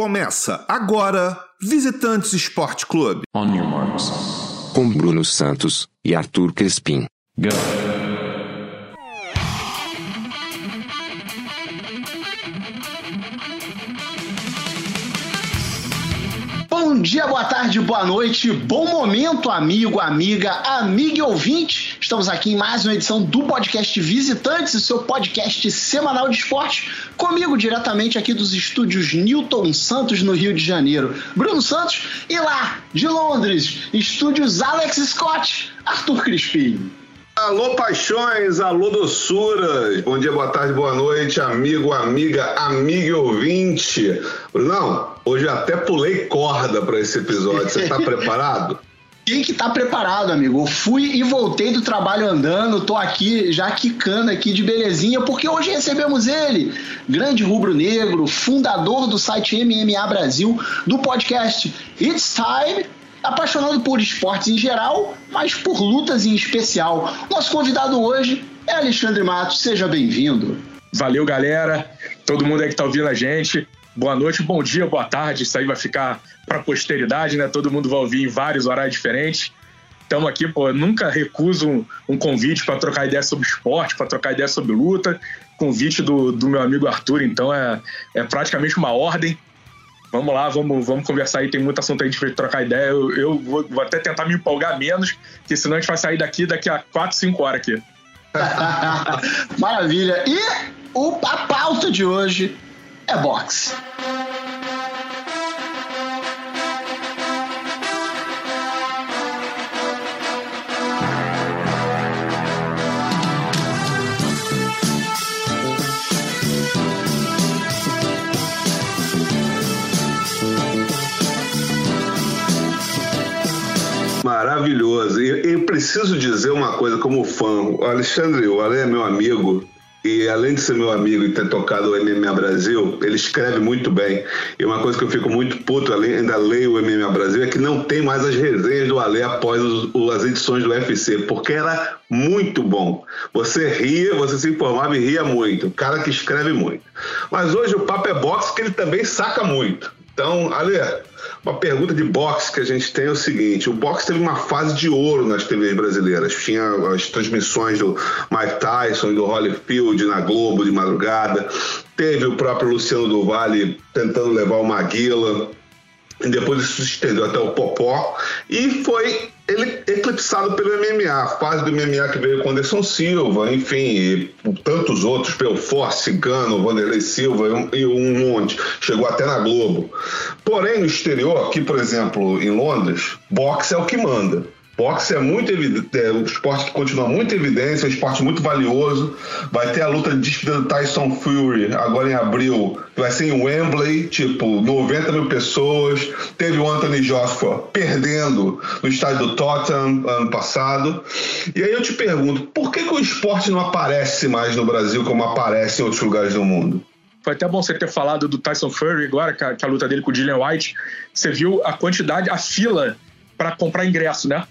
Começa agora Visitantes Esporte Clube. On your marks. Com Bruno Santos e Arthur Crespim. Go. Bom dia, boa tarde, boa noite, bom momento, amigo, amiga, amiga e ouvinte. Estamos aqui em mais uma edição do podcast Visitantes, o seu podcast semanal de esporte, comigo diretamente aqui dos estúdios Newton Santos, no Rio de Janeiro. Bruno Santos e lá, de Londres, estúdios Alex Scott, Arthur Crispim. Alô, paixões, alô, doçuras. Bom dia, boa tarde, boa noite, amigo, amiga, amiga e ouvinte. Brunão, hoje até pulei corda para esse episódio. Você tá preparado? Tem que estar tá preparado, amigo. Eu fui e voltei do trabalho andando, tô aqui já quicando aqui de belezinha, porque hoje recebemos ele, grande rubro-negro, fundador do site MMA Brasil, do podcast It's Time apaixonado por esportes em geral, mas por lutas em especial. Nosso convidado hoje é Alexandre Matos. Seja bem-vindo. Valeu, galera. Todo mundo aí que tá ouvindo a gente. Boa noite, bom dia, boa tarde. Isso aí vai ficar para posteridade, né? Todo mundo vai ouvir em vários horários diferentes. Estamos aqui, pô, nunca recuso um, um convite para trocar ideia sobre esporte, para trocar ideia sobre luta. Convite do, do meu amigo Arthur, então é, é praticamente uma ordem. Vamos lá, vamos, vamos conversar aí, tem muita assunto aí de trocar ideia. Eu, eu vou, vou, até tentar me empolgar menos, que senão a gente vai sair daqui daqui a 4, 5 horas aqui. Maravilha. E o, a pauta de hoje é boxe. Maravilhoso. E eu preciso dizer uma coisa como fã. O Alexandre, o Ale é meu amigo. E além de ser meu amigo e ter tocado o MMA Brasil, ele escreve muito bem. E uma coisa que eu fico muito puto, ainda leio o MMA Brasil, é que não tem mais as resenhas do Ale após os, as edições do UFC, porque era muito bom. Você ria, você se informava e ria muito. O cara que escreve muito. Mas hoje o papo é boxe, que ele também saca muito. Então, Ale, uma pergunta de boxe que a gente tem é o seguinte: o boxe teve uma fase de ouro nas TVs brasileiras. Tinha as transmissões do Mike Tyson e do Holyfield na Globo de madrugada. Teve o próprio Luciano do tentando levar o Maguila. Depois isso se estendeu até o Popó. E foi ele eclipsado pelo MMA, a fase do MMA que veio com Anderson Silva, enfim, tantos outros, Belfort, Cigano, Vanderlei Silva e um monte. Chegou até na Globo. Porém, no exterior, aqui, por exemplo, em Londres, boxe é o que manda. Boxe é muito evidente, é um esporte que continua muito evidência, é um esporte muito valioso. Vai ter a luta de despedida do Tyson Fury agora em abril, vai ser em Wembley, tipo, 90 mil pessoas. Teve o Anthony Joshua perdendo no estádio do Tottenham ano passado. E aí eu te pergunto, por que, que o esporte não aparece mais no Brasil como aparece em outros lugares do mundo? Foi até bom você ter falado do Tyson Fury agora, que a, que a luta dele com o Dillian White. Você viu a quantidade, a fila para comprar ingresso, né?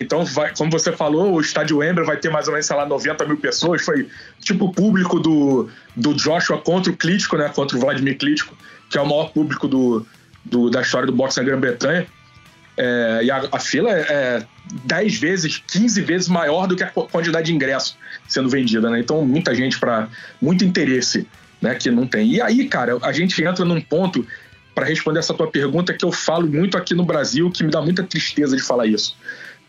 Então, vai, como você falou, o estádio Wembley vai ter mais ou menos, sei lá, 90 mil pessoas. Foi tipo o público do, do Joshua contra o Klitschko, né? Contra o Vladimir Klitschko, que é o maior público do, do da história do boxe na Grã-Bretanha. É, e a, a, fila é, é 10 vezes, 15 vezes maior do que a quantidade de ingresso sendo vendida, né? Então, muita gente para muito interesse, né? Que não tem. E aí, cara, a gente entra num ponto para responder essa tua pergunta que eu falo muito aqui no Brasil, que me dá muita tristeza de falar isso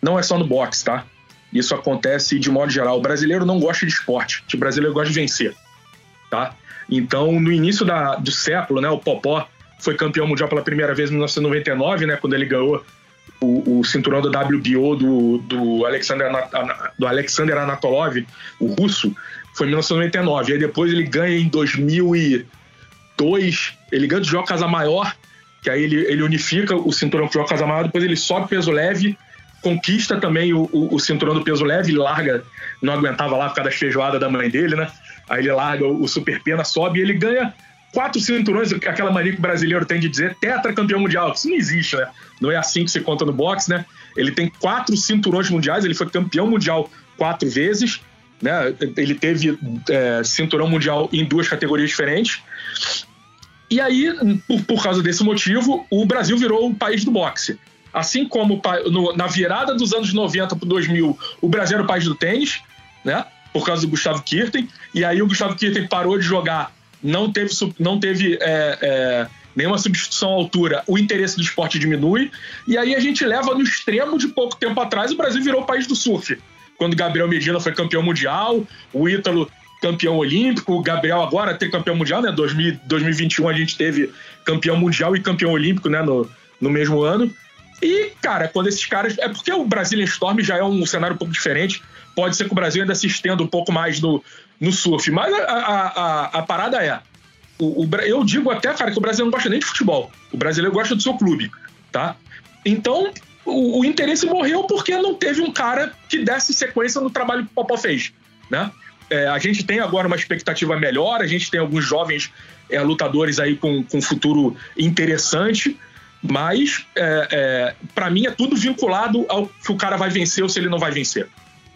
não é só no boxe, tá? Isso acontece de modo geral. O brasileiro não gosta de esporte, o brasileiro gosta de vencer, tá? Então, no início da, do século, né, o Popó foi campeão mundial pela primeira vez em 1999, né, quando ele ganhou o, o cinturão do WBO do, do, Alexander, do Alexander Anatolov, o russo, foi em 1999. Aí depois ele ganha em 2002, ele ganha do João Casamaior, que aí ele, ele unifica o cinturão com o João Casamaior, depois ele sobe peso leve conquista também o, o, o, cinturão do peso leve, ele larga, não aguentava lá por causa da feijoada da mãe dele, né? Aí ele larga o, o super pena, sobe e ele ganha quatro cinturões, aquela mania que o brasileiro tem de dizer tetra campeão mundial. Isso não existe, né? Não é assim que se conta no boxe, né? Ele tem quatro cinturões mundiais, ele foi campeão mundial quatro vezes, né? Ele teve é, cinturão mundial em duas categorias diferentes. E aí, por, por causa desse motivo, o Brasil virou o país do boxe. Assim como no, na virada dos anos 90 para 2000, o Brasil era o país do tênis, né? Por causa do Gustavo Kirten. E aí o Gustavo Kirten parou de jogar, não teve, não teve é, é, nenhuma substituição à altura, o interesse do esporte diminui. E aí a gente leva no extremo de pouco tempo atrás, o Brasil virou o país do surf. Quando Gabriel Medina foi campeão mundial, o Ítalo campeão olímpico, o Gabriel agora tem campeão mundial, né? 2000, 2021 a gente teve campeão mundial e campeão olímpico, né? No, no mesmo ano. E, cara, quando esses caras. É porque o Brazilian Storm já é um cenário um pouco diferente. Pode ser que o Brasil ainda se estenda um pouco mais no, no surf. Mas a, a, a, a parada é. O, o, eu digo até, cara, que o Brasil não gosta nem de futebol. O brasileiro gosta do seu clube, tá? Então, o, o interesse morreu porque não teve um cara que desse sequência no trabalho que o Popó fez, né? É, a gente tem agora uma expectativa melhor, a gente tem alguns jovens é, lutadores aí com, com futuro interessante, mas é, é para mim é tudo vinculado ao que o cara vai vencer ou se ele não vai vencer.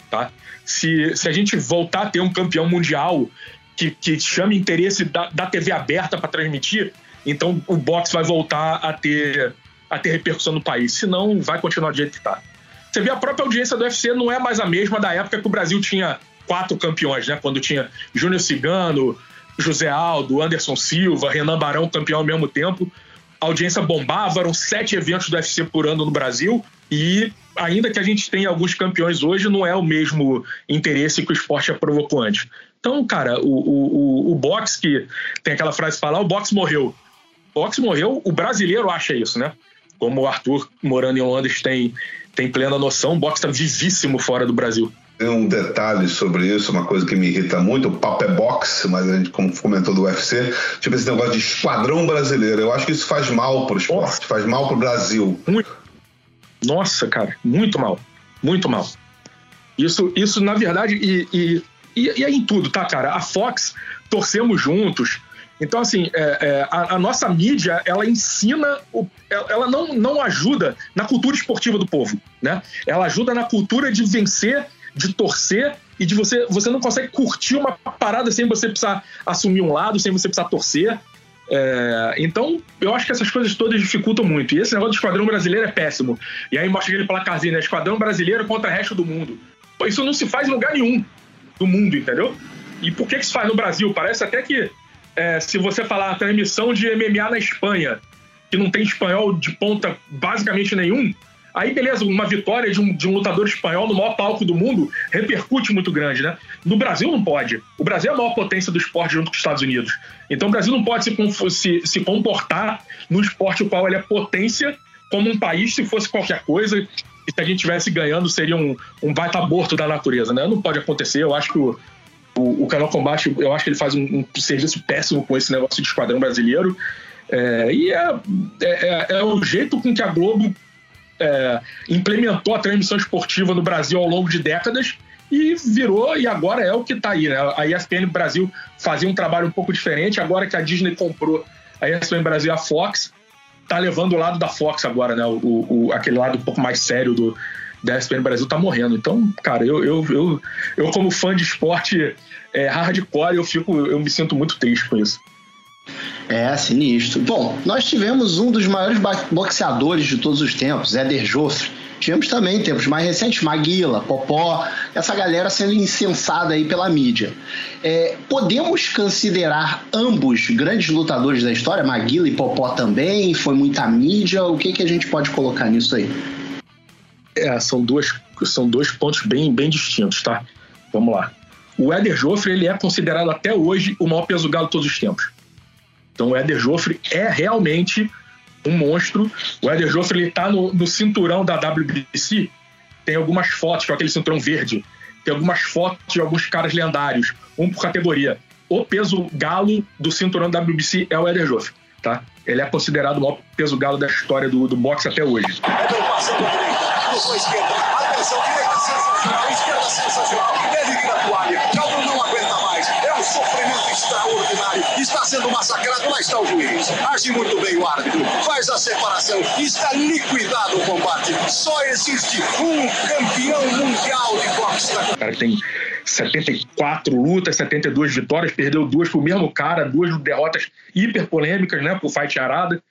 Tá? Se, se a gente voltar a ter um campeão mundial que, que chame interesse da, da TV aberta para transmitir, então o boxe vai voltar a ter, a ter repercussão no país. Senão, vai continuar do jeito que está. Você vê a própria audiência do UFC não é mais a mesma da época que o Brasil tinha quatro campeões, né? Quando tinha Júnior Cigano, José Aldo, Anderson Silva, Renan Barão campeão ao mesmo tempo. A audiência bombava, eram sete eventos do UFC por ano no Brasil. E ainda que a gente tenha alguns campeões hoje, não é o mesmo interesse que o esporte já provocou antes. Então, cara, o, o, o boxe que tem aquela frase falar, o boxe morreu. O boxe morreu, o brasileiro acha isso, né? Como o Arthur, morando em Londres, tem, tem plena noção, o boxe está vivíssimo fora do Brasil. Tem um detalhe sobre isso, uma coisa que me irrita muito, o papo é boxe, mas a gente, como comentou do UFC, tipo esse negócio de esquadrão brasileiro. Eu acho que isso faz mal pro esporte, Nossa. faz mal pro Brasil. Muito. Nossa, cara, muito mal. Muito mal. Isso, isso na verdade, e, e, e, e é em tudo, tá, cara? A Fox, torcemos juntos. Então, assim, é, é, a, a, nossa mídia, ela ensina, o, ela não, não ajuda na cultura esportiva do povo, né? Ela ajuda na cultura de vencer de torcer e de você. Você não consegue curtir uma parada sem você precisar assumir um lado, sem você precisar torcer. É, então, eu acho que essas coisas todas dificultam muito. E esse negócio do esquadrão brasileiro é péssimo. E aí mostra aquele placarzinho, né? Esquadrão brasileiro contra o resto do mundo. Pô, isso não se faz em lugar nenhum do mundo, entendeu? E por que, que se faz no Brasil? Parece até que é, se você falar a transmissão de MMA na Espanha, que não tem espanhol de ponta basicamente nenhum, Aí, beleza, uma vitória de um, de um lutador espanhol no maior palco do mundo repercute muito grande, né? No Brasil não pode. O Brasil é a maior potência do esporte junto com os Estados Unidos. Então o Brasil não pode se, se, se comportar no esporte o qual ele é potência como um país se fosse qualquer coisa e se a gente estivesse ganhando seria um, um baita aborto da natureza, né? Não pode acontecer. Eu acho que o, o, o Canal Combate, eu acho que ele faz um, um serviço péssimo com esse negócio de esquadrão brasileiro. É, e é, é, é, é, o jeito com que a Globo é, implementou a transmissão esportiva no Brasil ao longo de décadas e virou, e agora é o que está aí. Né? A ESPN Brasil fazia um trabalho um pouco diferente, agora que a Disney comprou a ESPN Brasil e a Fox, está levando o lado da Fox agora, né? O, o, aquele lado um pouco mais sério do, da ESPN Brasil está morrendo. Então, cara, eu, eu, eu, eu como fã de esporte é, hardcore, eu, fico, eu me sinto muito triste com isso. É, sinistro. Bom, nós tivemos um dos maiores boxeadores de todos os tempos, Éder Joffre. Tivemos também, tempos mais recentes, Maguila, Popó, essa galera sendo incensada aí pela mídia. É, podemos considerar ambos grandes lutadores da história, Maguila e Popó também? Foi muita mídia? O que, que a gente pode colocar nisso aí? É, são, duas, são dois pontos bem, bem distintos, tá? Vamos lá. O Éder Joffre ele é considerado até hoje o maior peso galo de todos os tempos. Então o Éder Joffre é realmente um monstro. O Éder Joffre ele tá no, no cinturão da WBC. Tem algumas fotos com aquele cinturão verde. Tem algumas fotos de alguns caras lendários, um por categoria. O peso galo do cinturão da WBC é o Éder Joffre, tá? Ele é considerado o maior peso galo da história do, do boxe até hoje atenção, direita sensacional, esquerda sensacional, deve vir a toalha extraordinário. Está sendo massacrado, lá está o juiz. Age muito bem o árbitro. Faz a separação. Está liquidado o combate. Só existe um campeão mundial de boxe. O cara tem 74 lutas, 72 vitórias, perdeu duas pro mesmo cara, duas derrotas hiper polêmicas, né, pro fight arada.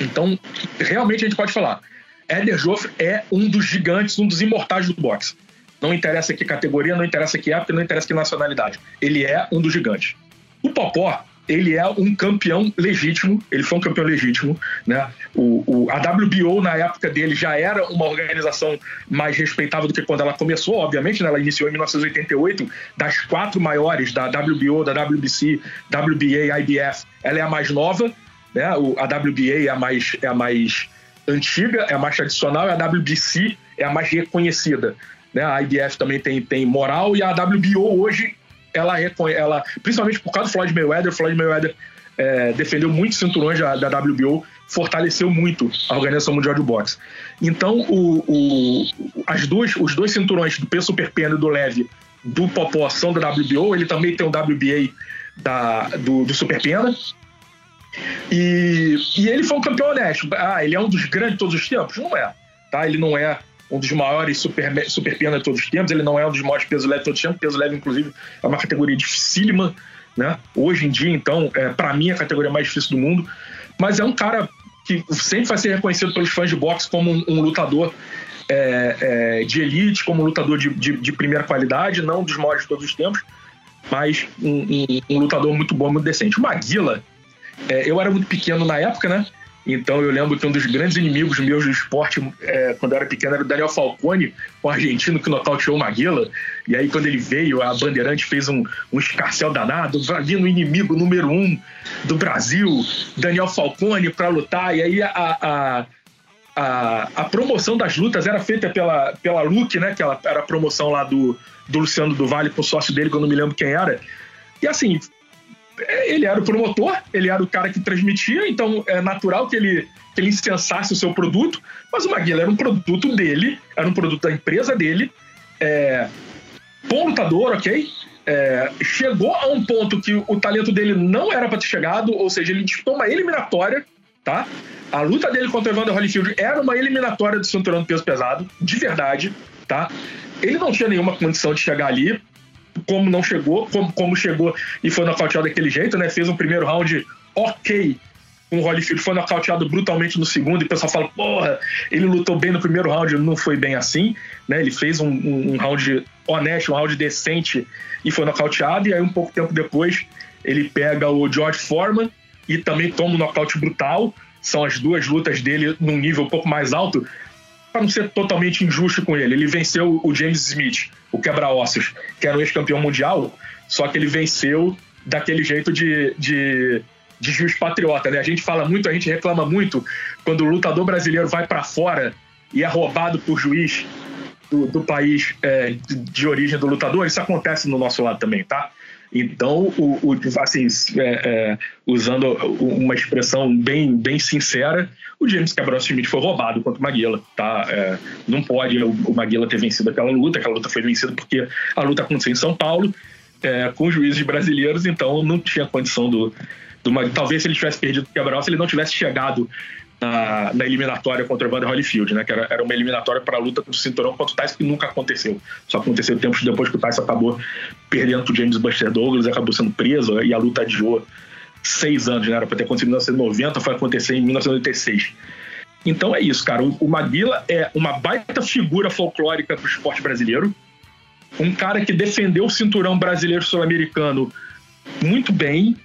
Então, realmente a gente pode falar, Éder Joffre é um dos gigantes, um dos imortais do boxe. Não interessa que categoria, não interessa que época, não interessa que nacionalidade. Ele é um dos gigantes. O Popó, ele é um campeão legítimo, ele foi um campeão legítimo, né? O, o, a WBO na época dele já era uma organização mais respeitável do que quando ela começou, obviamente, né? Ela iniciou em 1988, das quatro maiores da WBO, da WBC, WBA, IBF, ela é a mais nova, né? O, a WBA é a mais é a mais antiga, é a mais tradicional, e a WBC é a mais reconhecida. Né? A IBF também tem, tem moral e a WBO hoje ela, ela principalmente por causa do Floyd Mayweather, Floyd Mayweather é, defendeu muitos cinturões da, da, WBO, fortaleceu muito a Organização Mundial de Boxe. Então, o, o, as duas, os dois cinturões do peso super pena e do leve do Popó são da WBO, ele também tem o WBA da, do, do super pena. E, e ele foi um campeão honesto. Ah, ele é um dos grandes de todos os tempos? Não é. Tá? Ele não é um dos maiores super, super de todos os tempos, ele não é um dos maiores peso leve de todos os tempos, peso leve, inclusive, é uma categoria dificílima, né? Hoje em dia, então, é, para mim, a categoria mais difícil do mundo, mas é um cara que sempre vai ser reconhecido pelos fãs de boxe como um, um lutador é, é, de elite, como um lutador de, de, de, primeira qualidade, não dos maiores de todos os tempos, mas um, um, um lutador muito bom, muito decente. O Maguila, é, eu era muito pequeno na época, né? Então eu lembro que um dos grandes inimigos meus do esporte, é, quando eu era pequeno, era o Daniel Falcone, um argentino que nocauteou o Maguila. E aí, quando ele veio, a Bandeirante fez um, um escarcel danado, vindo o inimigo número um do Brasil, Daniel Falcone, para lutar. E aí a, a, a, a, promoção das lutas era feita pela, pela Luke, né? Que ela, era a promoção lá do, do Luciano do Vale, com o sócio dele, que eu não me lembro quem era. E assim, ele era o promotor, ele era o cara que transmitia, então é natural que ele, que ele incensasse o seu produto, mas o Maguila era um produto dele, era um produto da empresa dele, é, bom lutador, ok? É, chegou a um ponto que o talento dele não era para ter chegado, ou seja, ele disputou uma eliminatória, tá? A luta dele contra o Evander Holyfield era uma eliminatória do cinturão do peso pesado, de verdade, tá? Ele não tinha nenhuma condição de chegar ali, como não chegou, como, como chegou e foi nocauteado daquele jeito, né? Fez um primeiro round ok com o Holyfield, foi nocauteado brutalmente no segundo, e o pessoal fala, porra, ele lutou bem no primeiro round, não foi bem assim, né? Ele fez um, um, um round honesto, um round decente e foi nocauteado, e aí um pouco tempo depois ele pega o George Foreman e também toma um nocaute brutal. São as duas lutas dele num nível um pouco mais alto, para não ser totalmente injusto com ele. Ele venceu o James Smith, o quebra-ossos, que era o ex-campeão mundial, só que ele venceu daquele jeito de, de, de juiz patriota, né? A gente fala muito, a gente reclama muito quando o lutador brasileiro vai para fora e é roubado por juiz do, do país é, de, origem do lutador. Isso acontece no nosso lado também, tá? Então, o, o assim, é, é, usando uma expressão bem, bem sincera, o James Cabral Smith foi roubado contra o Maguila, tá? É, não pode o, o Maguila ter vencido aquela luta, aquela luta foi vencida porque a luta aconteceu em São Paulo, é, com juízes brasileiros, então não tinha condição do, do talvez se ele tivesse perdido o Cabral, se ele não tivesse chegado na, na, eliminatória contra o Evander Holyfield, né? Que era, era uma eliminatória para a luta do cinturão contra o Tyson que nunca aconteceu. Só aconteceu tempos depois que o Tyson acabou perdendo o James Buster Douglas, acabou sendo preso e a luta adiou seis anos, né? Era para ter acontecido em 1990, foi acontecer em 1986. Então é isso, cara. O, Maguila é uma baita figura folclórica para o esporte brasileiro. Um cara que defendeu o cinturão brasileiro sul-americano muito bem.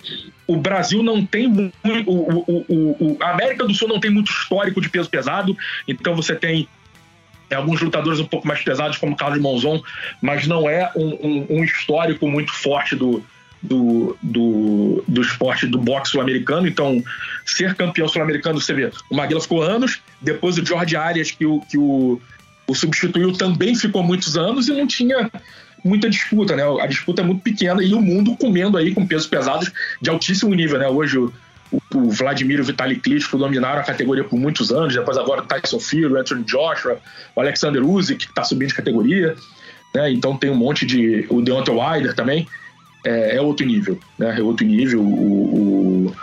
O Brasil não tem muito. O, o, o, a América do Sul não tem muito histórico de peso pesado, então você tem é, alguns lutadores um pouco mais pesados, como Carlos Monzon, mas não é um, um, um histórico muito forte do, do, do, do esporte do boxe sul-americano. Então, ser campeão sul-americano, você vê, o Maguila ficou anos, depois o Jorge Arias, que o, que o, o substituiu, também ficou muitos anos e não tinha muita disputa, né? A disputa é muito pequena e o mundo comendo aí com pesos pesados de altíssimo nível, né? Hoje o, o Vladimir e o Vitaly Klitschko dominaram a categoria por muitos anos, depois agora o Tyson Fury, o Anthony Joshua, o Alexander Usyk, que está subindo de categoria, né? Então tem um monte de... o Deontay Wilder também, é, é outro nível, né? É outro nível, o, o,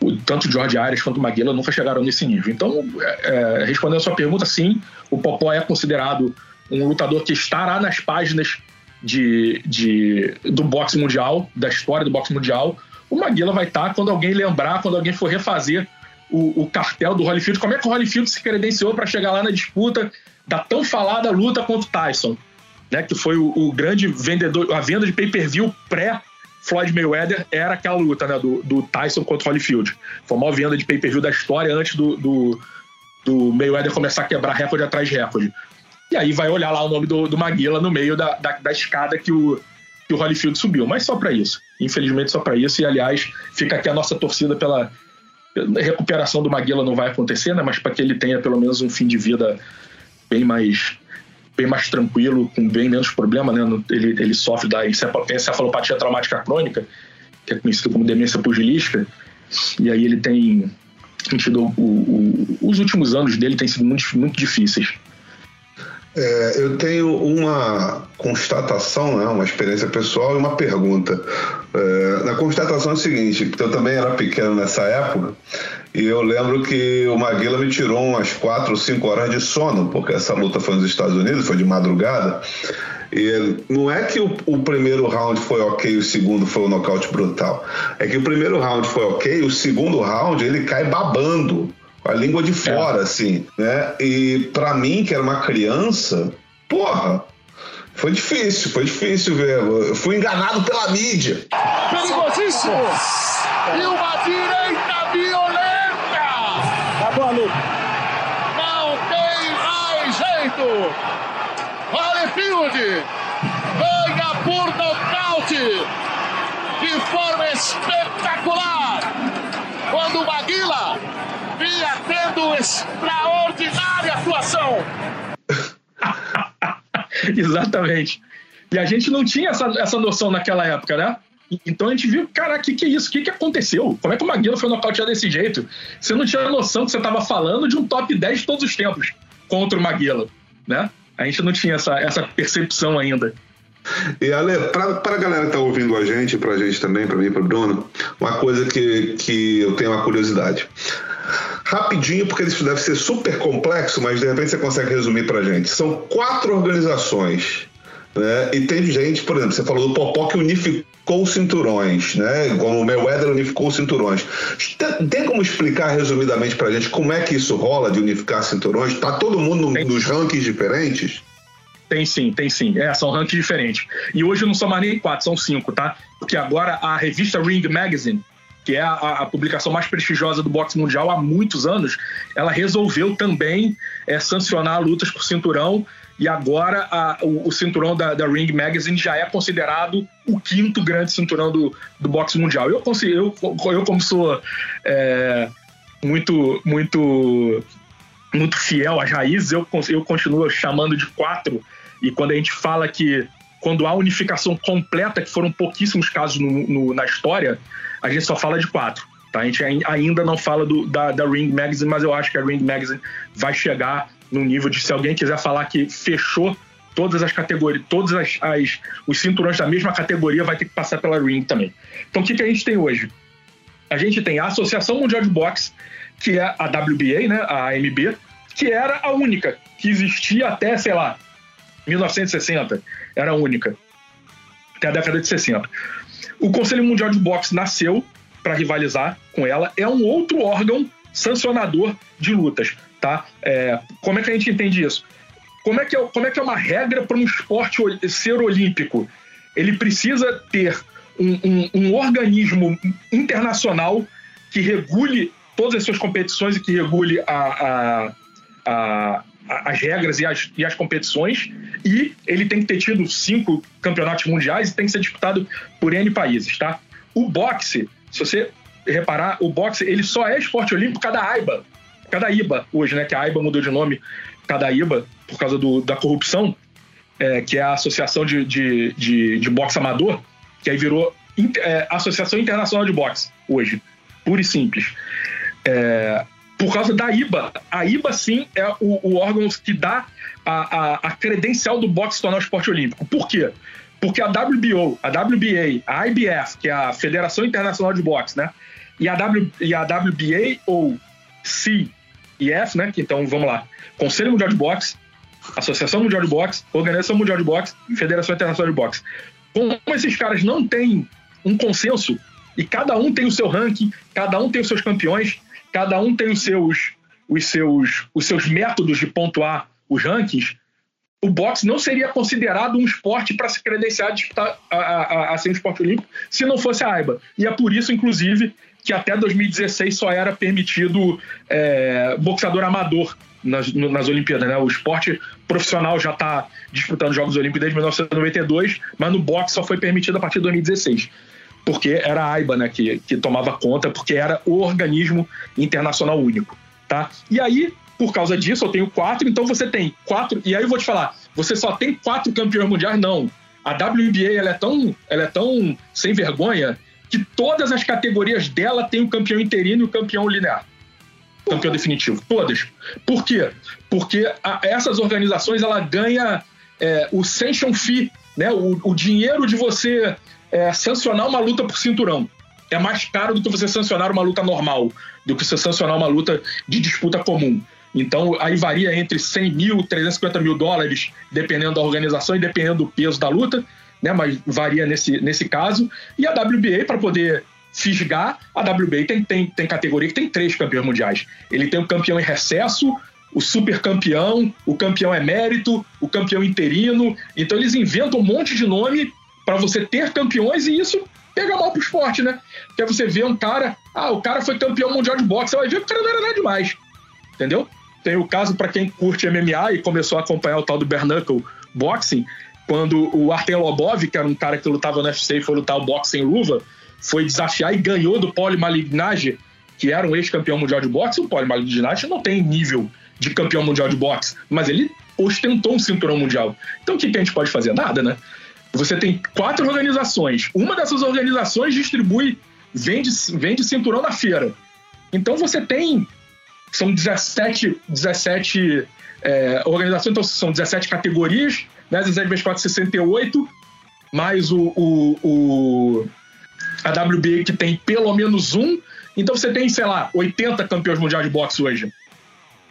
o tanto o George Arias quanto o Maguila nunca chegaram nesse nível. Então, é, é, respondendo a sua pergunta, sim, o Popó é considerado um lutador que estará nas páginas de, de, do boxe mundial, da história do boxe mundial, o Maguila vai estar quando alguém lembrar, quando alguém for refazer o, o cartel do Holyfield. Como é que o Holyfield se credenciou para chegar lá na disputa da tão falada luta contra o Tyson? Né, que foi o, o grande vendedor, a venda de pay-per-view pré Floyd Mayweather era aquela luta né, do, do Tyson contra o Holyfield. Foi a maior venda de pay-per-view da história antes do, do, do, Mayweather começar a quebrar recorde atrás de recorde. E aí vai olhar lá o nome do, do Maguila no meio da, da, da escada que o, que o Holyfield subiu. Mas só para isso. Infelizmente só para isso. E aliás, fica aqui a nossa torcida pela recuperação do Maguila não vai acontecer, né? Mas para que ele tenha pelo menos um fim de vida bem mais bem mais tranquilo, com bem menos problema, né? Ele, ele sofre da encefalopatia traumática crônica, que é conhecido como demência pugilística, e aí ele tem tido o, o, os últimos anos dele têm sido muito, muito difíceis. É, eu tenho uma constatação, né, uma experiência pessoal e uma pergunta. É, na constatação é o seguinte, porque eu também era pequeno nessa época, e eu lembro que o Maguila me tirou umas 4 ou 5 horas de sono, porque essa luta foi nos Estados Unidos, foi de madrugada. E não é que o, o, primeiro round foi ok o segundo foi um nocaute brutal. É que o primeiro round foi ok, o segundo round ele cai babando a língua de fora, é. assim, né? E para mim, que era uma criança, porra, foi difícil, foi difícil ver. Eu fui enganado pela mídia. Perigosíssimo! E uma direita violenta! Acabou a luta. Não tem mais jeito! Holyfield ganha por nocaute de forma espetacular! Quando o Maguila vinha tendo extraordinária atuação. Exatamente. E a gente não tinha essa, essa noção naquela época, né? Então a gente viu, cara, o que, que é isso? O que, que aconteceu? Como é que o Maguila foi nocauteado desse jeito? Você não tinha noção que você estava falando de um top 10 de todos os tempos contra o Maguila, né? A gente não tinha essa, essa percepção ainda. E Ale, para a galera que tá ouvindo a gente, para a gente também, para mim e para Bruno, uma coisa que, que eu tenho uma curiosidade rapidinho, porque isso deve ser super complexo, mas de repente você consegue resumir para gente. São quatro organizações. Né? E tem gente, por exemplo, você falou do Popó que unificou cinturões, né? Como o Mayweather unificou cinturões. Tem como explicar resumidamente pra gente como é que isso rola de unificar cinturões? Tá todo mundo tem. nos rankings diferentes? Tem sim, tem sim. É, são rankings diferentes. E hoje não são mais nem quatro, são cinco, tá? Porque agora a revista Ring Magazine que é a, a, publicação mais prestigiosa do boxe mundial há muitos anos, ela resolveu também é, sancionar lutas por cinturão e agora a, o, o, cinturão da, da, Ring Magazine já é considerado o quinto grande cinturão do, do boxe mundial. Eu, eu, eu como sou é, muito, muito, muito fiel às raízes, eu, eu continuo chamando de quatro. E quando a gente fala que quando há unificação completa, que foram pouquíssimos casos no, no, na história, a gente só fala de quatro. Tá? A gente ainda não fala do, da, da Ring Magazine, mas eu acho que a Ring Magazine vai chegar no nível de se alguém quiser falar que fechou todas as categorias, todos as, as, os cinturões da mesma categoria, vai ter que passar pela Ring também. Então o que, que a gente tem hoje? A gente tem a Associação Mundial de Boxe, que é a WBA, né, a AMB, que era a única, que existia até, sei lá, 1960, era a única, até a década de 60. O Conselho Mundial de Boxe nasceu para rivalizar com ela, é um outro órgão sancionador de lutas, tá? É, como é que a gente entende isso? Como é que é, como é, que é uma regra para um esporte ser olímpico? Ele precisa ter um, um, um organismo internacional que regule todas as suas competições e que regule a, a, a, as regras e as, e as competições, e ele tem que ter tido cinco campeonatos mundiais e tem que ser disputado por N países, tá? O boxe, se você reparar, o boxe ele só é esporte olímpico cada AIBA, cada IBA hoje, né? Que a AIBA mudou de nome, cada IBA, por causa do, da corrupção, é, que é a Associação de, de, de, de Boxe Amador, que aí virou é, Associação Internacional de Boxe hoje, pura e simples. É, por causa da IBA. A IBA, sim, é o, o órgão que dá a, a, a, credencial do boxe tornar o esporte olímpico. Por quê? Porque a WBO, a WBA, a IBF, que é a Federação Internacional de Boxe, né? E a, w, e a WBA ou CIF, né? Que, então, vamos lá. Conselho Mundial de Boxe Associação Mundial de Boxe, Organização Mundial de Boxe, Federação Internacional de Boxe. Como esses caras não têm um consenso e cada um tem o seu ranking, cada um tem os seus campeões, cada um tem os seus, os seus, os seus métodos de pontuar os rankings, o boxe não seria considerado um esporte para se credenciar a, disputar, a, a, a, ser um esporte olímpico se não fosse a AIBA. E é por isso, inclusive, que até 2016 só era permitido é, boxeador amador nas, nas Olimpíadas. Né? O esporte profissional já está disputando Jogos Olímpicos desde 1992, mas no boxe só foi permitido a partir de 2016. Porque era a AIBA né, que, que tomava conta, porque era o organismo internacional único. Tá? E aí, por causa disso, eu tenho quatro, então você tem quatro. E aí eu vou te falar, você só tem quatro campeões mundiais? Não. A WBA ela é, tão, ela é tão sem vergonha que todas as categorias dela tem o campeão interino e o campeão linear. Campeão definitivo. Todas. Por quê? Porque a, essas organizações ela ganha é, o sanction fee, né? o, o dinheiro de você é, sancionar uma luta por cinturão. É mais caro do que você sancionar uma luta normal, do que você sancionar uma luta de disputa comum. Então, aí varia entre 100 mil, 350 mil dólares, dependendo da organização e dependendo do peso da luta né? Mas varia nesse, nesse caso. E a WBA, para poder fisgar, a WBA tem, tem, tem categoria que tem três campeões mundiais. Ele tem o campeão em recesso, o super campeão, o campeão emérito, o campeão interino. Então eles inventam um monte de nome para você ter campeões e isso pega mal pro esporte, né? Porque você vê um cara, ah, o cara foi campeão mundial de boxe, você vai ver que o cara não era nada demais. Entendeu? Tem o caso para quem curte MMA e começou a acompanhar o tal do Bernacle Boxing, quando o Artem Lobov, que era um cara que lutava no UFC e foi lutar o boxe em luva, foi desafiar e ganhou do Paulo Malignaggi, que era um ex-campeão mundial de boxe. O Paulo Malignaggi não tem nível de campeão mundial de boxe, mas ele ostentou um cinturão mundial. Então o que a gente pode fazer? Nada, né? Você tem quatro organizações. Uma dessas organizações distribui, vende, vende cinturão na feira. Então você tem. São 17, 17 é, organizações, então são 17 categorias né? 17 vezes 4, 68, mais o, o, o, a WBA que tem pelo menos um. Então você tem, sei lá, 80 campeões mundiais de boxe hoje.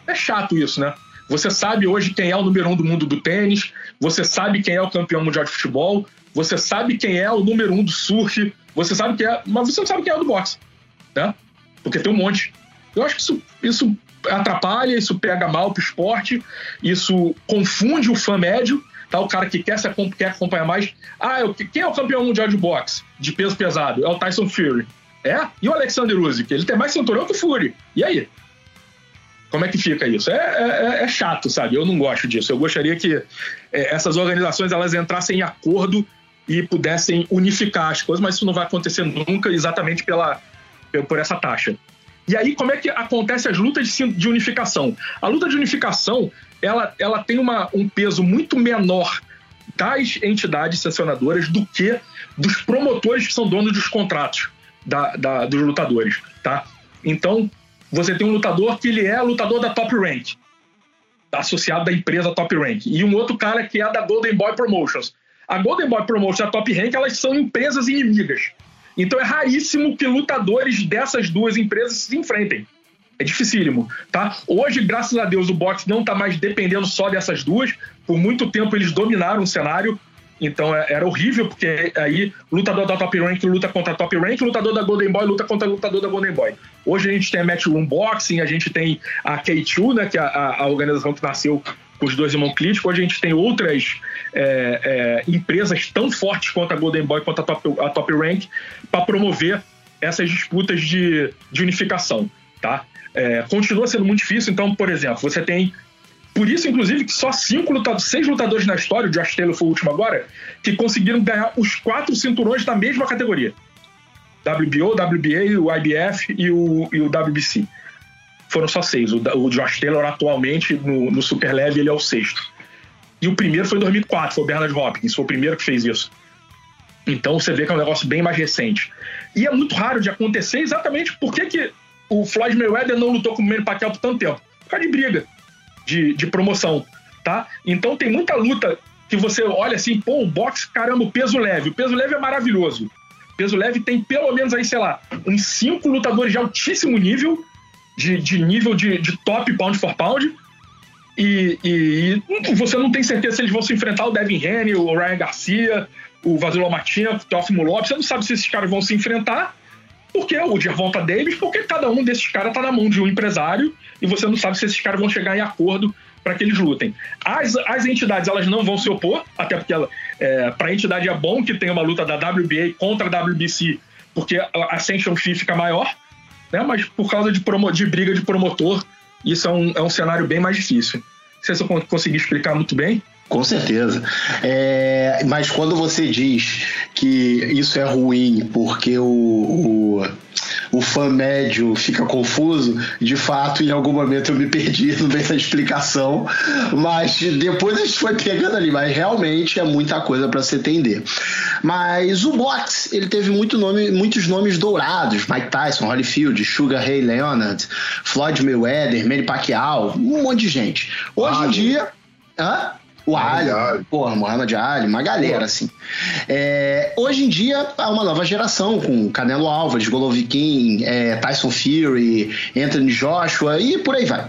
É chato isso, né? Você sabe hoje quem é o número um do mundo do tênis, você sabe quem é o campeão mundial de futebol, você sabe quem é o número um do surf, você sabe quem é, mas você não sabe quem é o do boxe, né? Porque tem um monte. Eu acho que isso, isso atrapalha, isso pega mal pro esporte, isso confunde o fã médio Tá o cara que quer, se, quer acompanhar mais. Ah, eu, quem é o campeão mundial de boxe de peso pesado? É o Tyson Fury. É? E o Alexander Usyk? Ele tem mais cinturão que o Fury. E aí? Como é que fica isso? É, é, é chato, sabe? Eu não gosto disso. Eu gostaria que é, essas organizações elas entrassem em acordo e pudessem unificar as coisas, mas isso não vai acontecer nunca exatamente pela, por essa taxa. E aí, como é que acontece as lutas de unificação? A luta de unificação ela, ela tem uma, um peso muito menor das entidades sancionadoras do que dos promotores que são donos dos contratos da, da, dos lutadores, tá? Então, você tem um lutador que ele é lutador da Top Rank, associado da empresa Top Rank, e um outro cara que é da Golden Boy Promotions. A Golden Boy Promotions e a Top Rank, elas são empresas inimigas. Então é raríssimo que lutadores dessas duas empresas se enfrentem. É dificílimo, tá? Hoje, graças a Deus, o boxe não tá mais dependendo só dessas duas. Por muito tempo eles dominaram o cenário, então é, era horrível, porque aí lutador da Top Rank luta contra Top Rank, lutador da Golden Boy luta contra lutador da Golden Boy. Hoje a gente tem a Matchroom Boxing, a gente tem a K2, né, que é a, a organização que nasceu com os dois irmãos críticos. Hoje a gente tem outras é, é, empresas tão fortes quanto a Golden Boy, quanto a Top, a top Rank, para promover essas disputas de, de unificação, tá? É, continua sendo muito difícil. Então, por exemplo, você tem. Por isso, inclusive, que só cinco lutadores, seis lutadores na história, o Josh Taylor foi o último agora, que conseguiram ganhar os quatro cinturões da mesma categoria: WBO, WBA, o IBF e o, e o WBC. Foram só seis. O, o Josh Taylor, atualmente, no, no Super Leve, ele é o sexto. E o primeiro foi em 2004, foi o Bernard Hopkins, foi o primeiro que fez isso. Então você vê que é um negócio bem mais recente. E é muito raro de acontecer exatamente porque que o Floyd Mayweather não lutou com o Manny Pacquiao por tanto tempo? Por causa de briga, de, de promoção, tá? Então tem muita luta que você olha assim, pô, o boxe, caramba, o peso leve. O peso leve é maravilhoso. O peso leve tem pelo menos aí, sei lá, uns cinco lutadores de altíssimo nível, de, de nível de, de top pound for pound, e, e, e, você não tem certeza se eles vão se enfrentar o Devin Haney, o Ryan Garcia, o Vasilo Matinha, o Teófimo Lopes. Você não sabe se esses caras vão se enfrentar, porque o Gervonta Davis, porque cada um desses caras está na mão de um empresário e você não sabe se esses caras vão chegar em acordo para que eles lutem. As, as entidades elas não vão se opor, até porque é, para a entidade é bom que tenha uma luta da WBA contra a WBC, porque a sanction fee fica maior, né? mas por causa de, promo, de briga de promotor, isso é um, é um cenário bem mais difícil. Não sei se eu consegui explicar muito bem. Com certeza. É, mas quando você diz que isso é ruim porque o, o, o, fã médio fica confuso, de fato, em algum momento eu me perdi no meio da explicação, mas depois a gente foi pegando ali, mas realmente é muita coisa para se entender. Mas o box, ele teve muito nome, muitos nomes dourados, Mike Tyson, Holyfield, Sugar Ray Leonard, Floyd Mayweather, Manny Pacquiao, um monte de gente. Hoje em dia... Hã? O Ali, Ali. porra, Muhammad Ali, uma galera, assim. É, hoje em dia, há uma nova geração com Canelo Álvares, Golovkin, é, Tyson Fury, Anthony Joshua e por aí vai.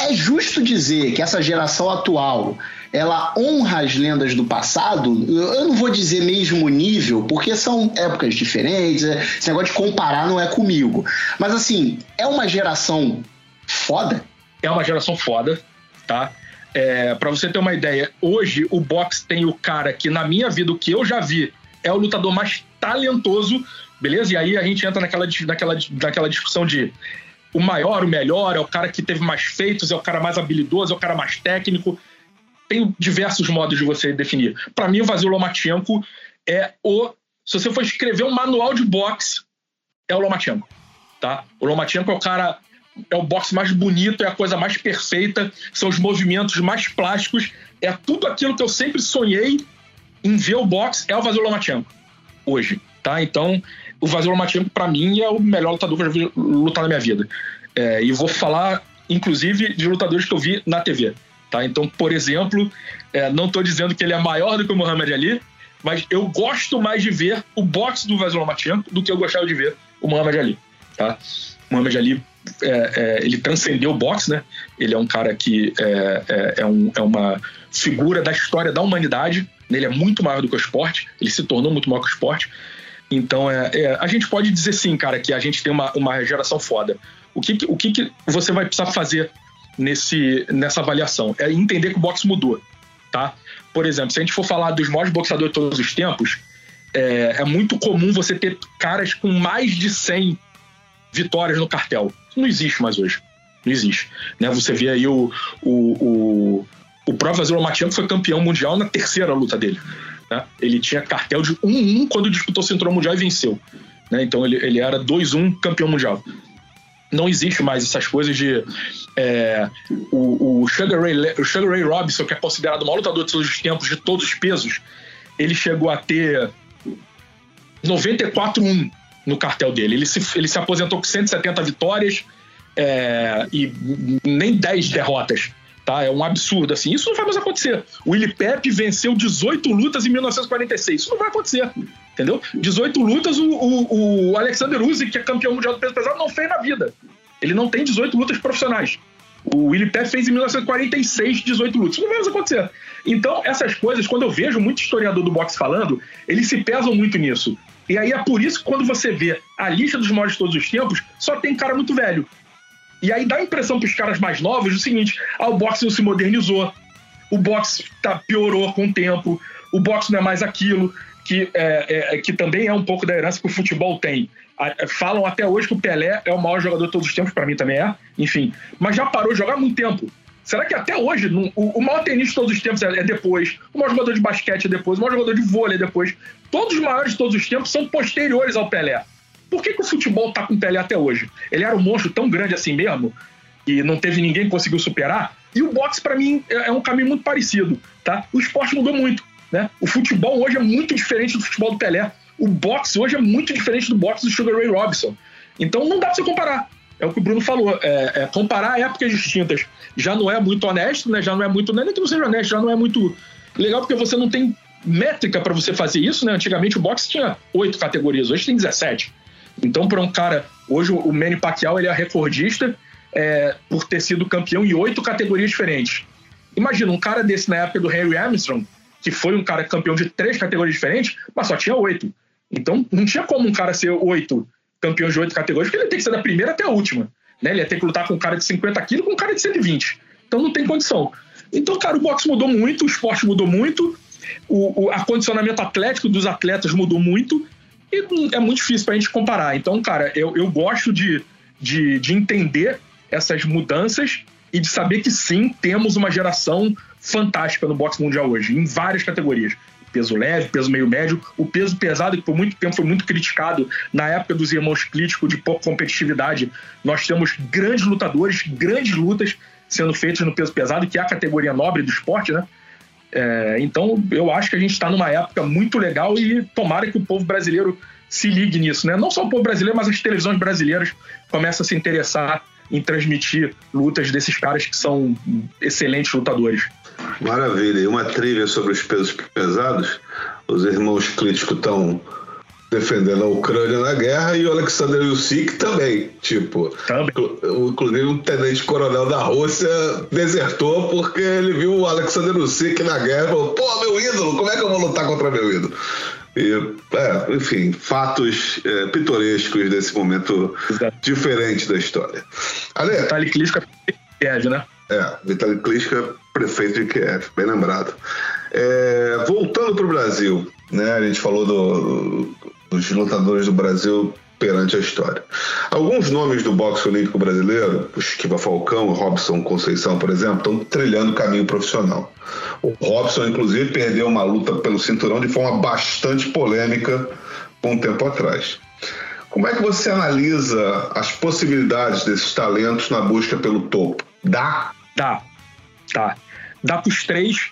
É justo dizer que essa geração atual ela honra as lendas do passado, eu não vou dizer mesmo nível, porque são épocas diferentes, é, esse negócio de comparar não é comigo. Mas assim, é uma geração foda? É uma geração foda, tá? É, para você ter uma ideia, hoje o boxe tem o cara que, na minha vida, o que eu já vi, é o lutador mais talentoso, beleza? E aí a gente entra naquela, naquela, naquela discussão de o maior, o melhor, é o cara que teve mais feitos, é o cara mais habilidoso, é o cara mais técnico. Tem diversos modos de você definir. Para mim, o Vasil Lomachenko é o. Se você for escrever um manual de boxe, é o Lomachenko. Tá? O Lomachenko é o cara é o boxe mais bonito, é a coisa mais perfeita, são os movimentos mais plásticos, é tudo aquilo que eu sempre sonhei em ver o boxe é o Vasil Lomachenko hoje, tá? Então, o Vasil Lomachenko para mim é o melhor lutador que eu já vi lutar na minha vida. É, e vou falar inclusive de lutadores que eu vi na TV, tá? Então, por exemplo, é, não estou dizendo que ele é maior do que o Muhammad Ali, mas eu gosto mais de ver o boxe do Vasil Lomachenko do que eu gostava de ver o Muhammad Ali, tá? O Muhammad Ali é, é, ele transcendeu o boxe, né? Ele é um cara que é, é, é, um, é uma figura da história da humanidade. Ele é muito maior do que o esporte. Ele se tornou muito maior que o esporte. Então, é, é, a gente pode dizer sim, cara, que a gente tem uma, uma geração foda. O que, o que, que você vai precisar fazer nesse, nessa avaliação? É entender que o boxe mudou, tá? Por exemplo, se a gente for falar dos maiores boxeadores de todos os tempos, é, é muito comum você ter caras com mais de 100 vitórias no cartel. Não existe mais hoje. Não existe. Né? Você vê aí o, o, o, o próprio Lomachenko foi campeão mundial na terceira luta dele. Né? Ele tinha cartel de 1-1 quando disputou o cinturão mundial e venceu. Né? Então ele, ele era 2-1 campeão mundial. Não existe mais essas coisas de. É, o, o, Sugar Ray, o Sugar Ray Robinson, que é considerado o maior lutador de todos os tempos, de todos os pesos, ele chegou a ter 94-1 no cartel dele. Ele se, ele se aposentou com 170 vitórias é, e nem 10 derrotas. Tá? É um absurdo, assim. Isso não vai mais acontecer. O Willie Pepe venceu 18 lutas em 1946. Isso não vai acontecer. Entendeu? 18 lutas o, o, o Alexander Usyk, que é campeão mundial do peso pesado, não fez na vida. Ele não tem 18 lutas profissionais. O Willie Pepe fez em 1946 18 lutas. Isso não vai mais acontecer. Então, essas coisas, quando eu vejo muito historiador do boxe falando, eles se pesam muito nisso. E aí é por isso que quando você vê a lista dos maiores de todos os tempos, só tem cara muito velho. E aí dá a impressão para os caras mais novos o seguinte: ah, o boxe não se modernizou, o boxe tá, piorou com o tempo, o boxe não é mais aquilo, que, é, é, que também é um pouco da herança que o futebol tem. É, falam até hoje que o Pelé é o maior jogador de todos os tempos, para mim também é, enfim. Mas já parou de jogar há muito tempo. Será que até hoje o, maior tenista de todos os tempos é, é depois, o maior jogador de basquete é depois, o maior jogador de vôlei é depois? Todos os maiores de todos os tempos são posteriores ao Pelé. Por que, que o futebol tá com o Pelé até hoje? Ele era um monstro tão grande assim mesmo e não teve ninguém que conseguiu superar. E o boxe, para mim, é, é um caminho muito parecido. Tá? O esporte mudou muito. Né? O futebol hoje é muito diferente do futebol do Pelé. O boxe hoje é muito diferente do boxe do Sugar Ray Robinson. Então não dá pra você comparar. É o que o Bruno falou. É, é, comparar épocas distintas já não é muito honesto, né? Já não é muito. É nem que não seja honesto, já não é muito legal, porque você não tem métrica para você fazer isso, né? Antigamente o boxe tinha oito categorias, hoje tem 17. Então, para um cara, hoje o Manny Pacquiao ele é recordista é, por ter sido campeão em oito categorias diferentes. Imagina, um cara desse na época do Henry Armstrong, que foi um cara campeão de três categorias diferentes, mas só tinha oito. Então, não tinha como um cara ser oito campeão de oito categorias, porque ele tem que ser da primeira até a última. Né? Ele ia ter que lutar com um cara de 50 quilos com um cara de 120. Então, não tem condição. Então, cara, o boxe mudou muito, o esporte mudou muito, o, o acondicionamento atlético dos atletas mudou muito, e é muito difícil para a gente comparar. Então, cara, eu, eu gosto de, de, de entender essas mudanças e de saber que sim, temos uma geração fantástica no boxe mundial hoje, em várias categorias. Peso leve, peso meio médio, o peso pesado, que por muito tempo foi muito criticado na época dos irmãos críticos de pouca competitividade. Nós temos grandes lutadores, grandes lutas sendo feitas no peso pesado, que é a categoria nobre do esporte, né? É, então, eu acho que a gente está numa época muito legal e tomara que o povo brasileiro se ligue nisso, né? Não só o povo brasileiro, mas as televisões brasileiras começam a se interessar em transmitir lutas desses caras que são excelentes lutadores. Maravilha. E uma trilha sobre os pesos pesados. Os irmãos críticos estão defendendo a Ucrânia na guerra e o Alexander Yusik também. Tipo, também. inclusive um tenente-coronel da Rússia desertou porque ele viu o Alexander Yusik na guerra e falou: pô, meu ídolo, como é que eu vou lutar contra meu ídolo? E, é, enfim, fatos é, pitorescos desse momento Exato. diferente da história. Ale, Vitaly Klitschko é Kiev, né? É, Vitaly Klitschko, prefeito de Kiev, bem lembrado. É, voltando para o Brasil, né? A gente falou do, dos lutadores do Brasil perante a história. Alguns nomes do boxe olímpico brasileiro, o Esquiva Falcão, o Robson Conceição, por exemplo, estão trilhando o caminho profissional. O Robson, inclusive, perdeu uma luta pelo cinturão de forma bastante polêmica um tempo atrás. Como é que você analisa as possibilidades desses talentos na busca pelo topo? Dá? Dá. Dá. Dá para os três.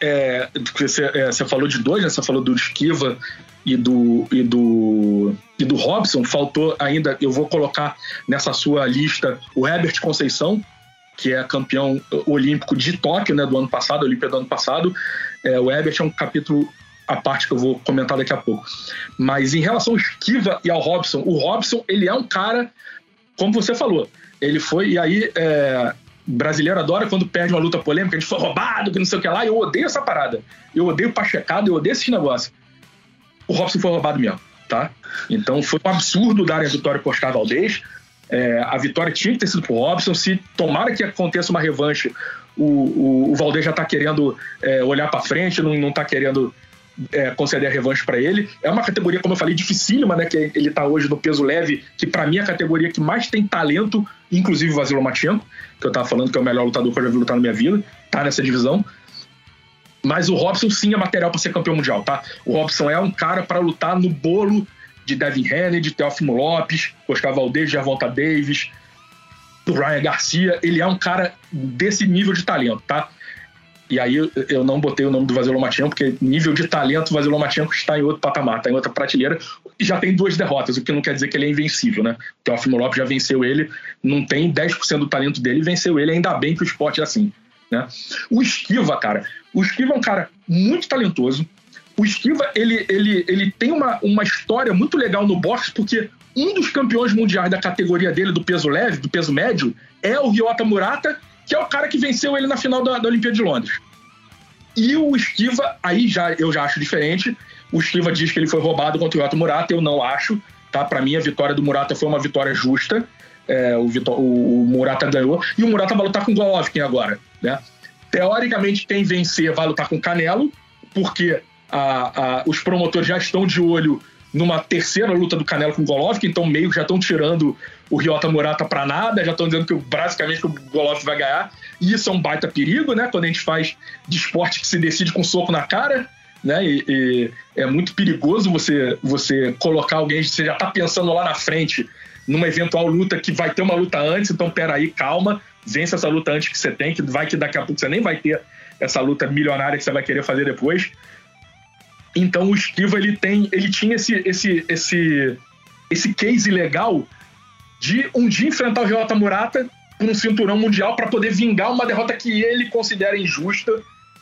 É, você, é, você falou de dois, né? Você falou do Esquiva e do, e do, e do Robson, faltou ainda, eu vou colocar nessa sua lista o Herbert Conceição, que é campeão olímpico de Tóquio, né, do ano passado, Olímpia do ano passado. É, o Herbert é um capítulo à parte que eu vou comentar daqui a pouco. Mas em relação ao Esquiva e ao Robson, o Robson, ele é um cara, como você falou, ele foi, e aí, é, brasileiro adora quando perde uma luta polêmica, a gente foi roubado, que não sei o que lá, eu odeio essa parada. Eu odeio pachecado, eu odeio esse negócio o Robson foi roubado mesmo, tá? Então foi um absurdo darem a vitória para Oscar Valdez. É, a vitória tinha que ter sido para o Robson. Se tomara que aconteça uma revanche, o, o, o Valdez já está querendo é, olhar para frente, não está querendo é, conceder a revanche para ele. É uma categoria, como eu falei, dificílima, né? Que ele está hoje no peso leve, que para mim é a categoria que mais tem talento, inclusive o Vasilo Lomachenko, que eu estava falando que é o melhor lutador que eu já vi lutar na minha vida, tá nessa divisão. Mas o Robson sim é material para ser campeão mundial, tá? O Robson é um cara para lutar no bolo de Devin Haney, de Teófimo Lopes, Oscar Valdez, Javonta Davis, do Ryan Garcia. Ele é um cara desse nível de talento, tá? E aí eu não botei o nome do Vasilo Lomachenko, porque nível de talento, o Vasilo Lomachenko está em outro patamar, está em outra prateleira. E já tem duas derrotas, o que não quer dizer que ele é invencível, né? O Teófimo Lopes já venceu ele, não tem 10% do talento dele, venceu ele, ainda bem que o esporte é assim. Né? O Esquiva, cara, o Esquiva é um cara muito talentoso. O Esquiva, ele, ele, ele tem uma, uma história muito legal no boxe, porque um dos campeões mundiais da categoria dele, do peso leve, do peso médio, é o Ryota Murata, que é o cara que venceu ele na final da, da Olimpíada de Londres. E o Esquiva, aí já eu já acho diferente. O Esquiva diz que ele foi roubado contra o Ryota Murata, eu não acho. Tá? Para mim, a vitória do Murata foi uma vitória justa. É, o, Vitor, o, o Murata ganhou. E o Murata vai lutar com o Golovkin agora. Né? Teoricamente, quem vencer vai lutar com Canelo, porque a, a, os promotores já estão de olho numa terceira luta do Canelo com o Golovkin, então meio que já estão tirando o Ryota Murata para nada, já estão dizendo que basicamente que o Golovkin vai ganhar. E isso é um baita perigo, né? Quando a gente faz de esporte que se decide com soco na cara, né? E, e é muito perigoso você você colocar alguém, você já tá pensando lá na frente numa eventual luta que vai ter uma luta antes, então peraí, calma, vence essa luta antes que você tem, que vai que daqui a pouco você nem vai ter essa luta milionária que você vai querer fazer depois. Então o Esquiva ele tem, ele tinha esse esse esse esse case legal de um dia enfrentar o Ryota Murata com um cinturão mundial para poder vingar uma derrota que ele considera injusta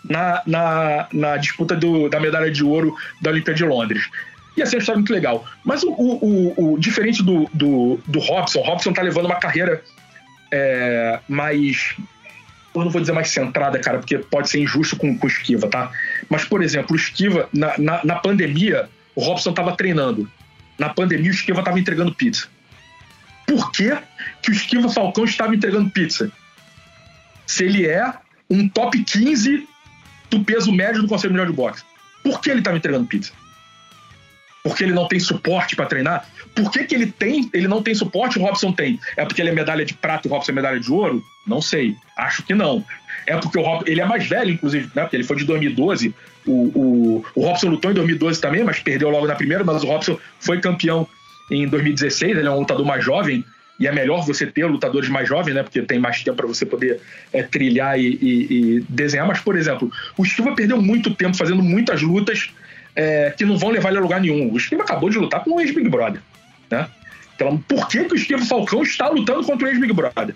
na, na, na disputa do, da medalha de ouro da Olimpíada de Londres. E assim, é uma história muito legal. Mas o, o, o, diferente do, do, do Robson, Robson tá levando uma carreira é, mais eu não vou dizer mais centrada, cara, porque pode ser injusto com, o Esquiva, tá? Mas, por exemplo, o Esquiva, na, na, na pandemia, o Robson estava treinando. Na pandemia, o Esquiva estava entregando pizza. Por que, que o Esquiva Falcão estava entregando pizza? Se ele é um top 15 do peso médio do Conselho Mundial de Boxe. Por que ele estava entregando pizza? Porque ele não tem suporte para treinar? Por que, que ele tem, ele não tem suporte o Robson tem? É porque ele é medalha de prata e o Robson é medalha de ouro? Não sei. Acho que não. É porque o Robson, ele é mais velho, inclusive, né? Porque ele foi de 2012. O, o, o Robson lutou em 2012 também, mas perdeu logo na primeira. Mas o Robson foi campeão em 2016. Ele é um lutador mais jovem e é melhor você ter lutadores mais jovens, né? Porque tem mais tempo para você poder é, trilhar e, e, e, desenhar. Mas, por exemplo, o Silva perdeu muito tempo fazendo muitas lutas é, que não vão levar ele a lugar nenhum. O Esquiva acabou de lutar com o ex-Big Brother. Né? Então, por que, que o Esquiva Falcão está lutando contra o ex-Big Brother?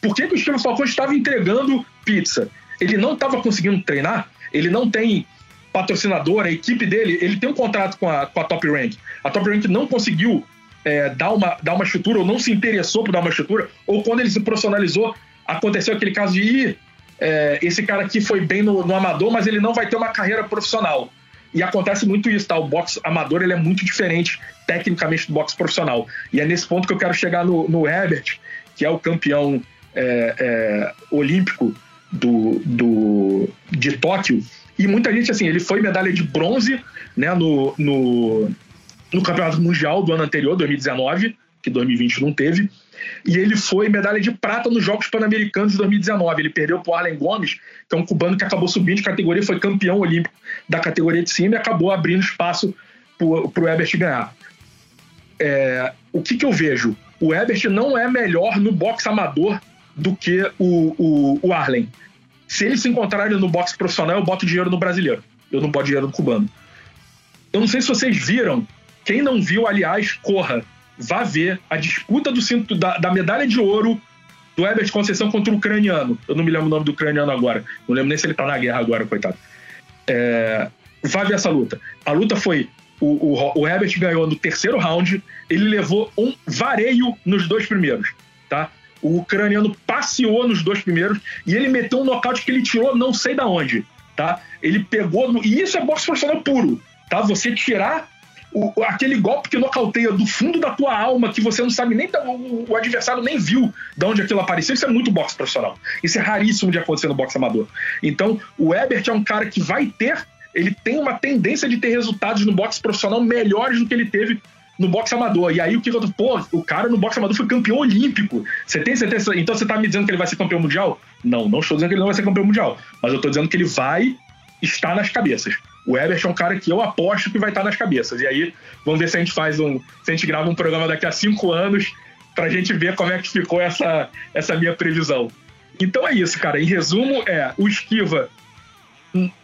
Por que, que o Esquiva Falcão estava entregando pizza? Ele não estava conseguindo treinar, ele não tem patrocinador, a equipe dele, ele tem um contrato com a, com a Top Rank. A Top Rank não conseguiu é, dar, uma, dar uma estrutura, ou não se interessou por dar uma estrutura, ou quando ele se profissionalizou, aconteceu aquele caso de ir. É, esse cara aqui foi bem no, no amador, mas ele não vai ter uma carreira profissional. E acontece muito isso, tá? O boxe amador ele é muito diferente tecnicamente do boxe profissional. E é nesse ponto que eu quero chegar no, no Herbert, que é o campeão é, é, olímpico do, do, de Tóquio. E muita gente, assim, ele foi medalha de bronze né, no, no, no Campeonato Mundial do ano anterior, 2019, que 2020 não teve. E ele foi medalha de prata nos Jogos Pan-Americanos de 2019. Ele perdeu para o Arlen Gomes, que é um cubano que acabou subindo de categoria, foi campeão olímpico da categoria de cima e acabou abrindo espaço para o Ebert ganhar. É, o que, que eu vejo? O Ebert não é melhor no boxe amador do que o, o, o Arlen. Se eles se encontrarem no boxe profissional, eu boto dinheiro no brasileiro. Eu não boto dinheiro no cubano. Eu não sei se vocês viram. Quem não viu, aliás, corra vá ver a disputa do cinto da, da medalha de ouro do Herbert Conceição contra o ucraniano. Eu não me lembro o nome do ucraniano agora. Não lembro nem se ele tá na guerra agora, coitado. É, vá ver essa luta. A luta foi. O, o, o Herbert ganhou no terceiro round, ele levou um vareio nos dois primeiros, tá? O ucraniano passeou nos dois primeiros e ele meteu um nocaute que ele tirou não sei da onde, tá? Ele pegou. No, e isso é boxe profissional puro, tá? Você tirar o, aquele golpe que nocauteia do fundo da tua alma, que você não sabe nem, o, o adversário nem viu de onde aquilo apareceu, isso é muito boxe profissional. Isso é raríssimo de acontecer no boxe amador. Então, o Ebert é um cara que vai ter, ele tem uma tendência de ter resultados no boxe profissional melhores do que ele teve no boxe amador. E aí o que eu tô, pô, o cara no boxe amador foi campeão olímpico. Você tem certeza? Então você tá me dizendo que ele vai ser campeão mundial? Não, não estou dizendo que ele não vai ser campeão mundial, mas eu tô dizendo que ele vai estar nas cabeças. O Ebert é um cara que eu aposto que vai estar nas cabeças. E aí, vamos ver se a gente faz um. Se a gente grava um programa daqui a cinco anos pra gente ver como é que ficou essa, essa minha previsão. Então é isso, cara. Em resumo, é o Esquiva.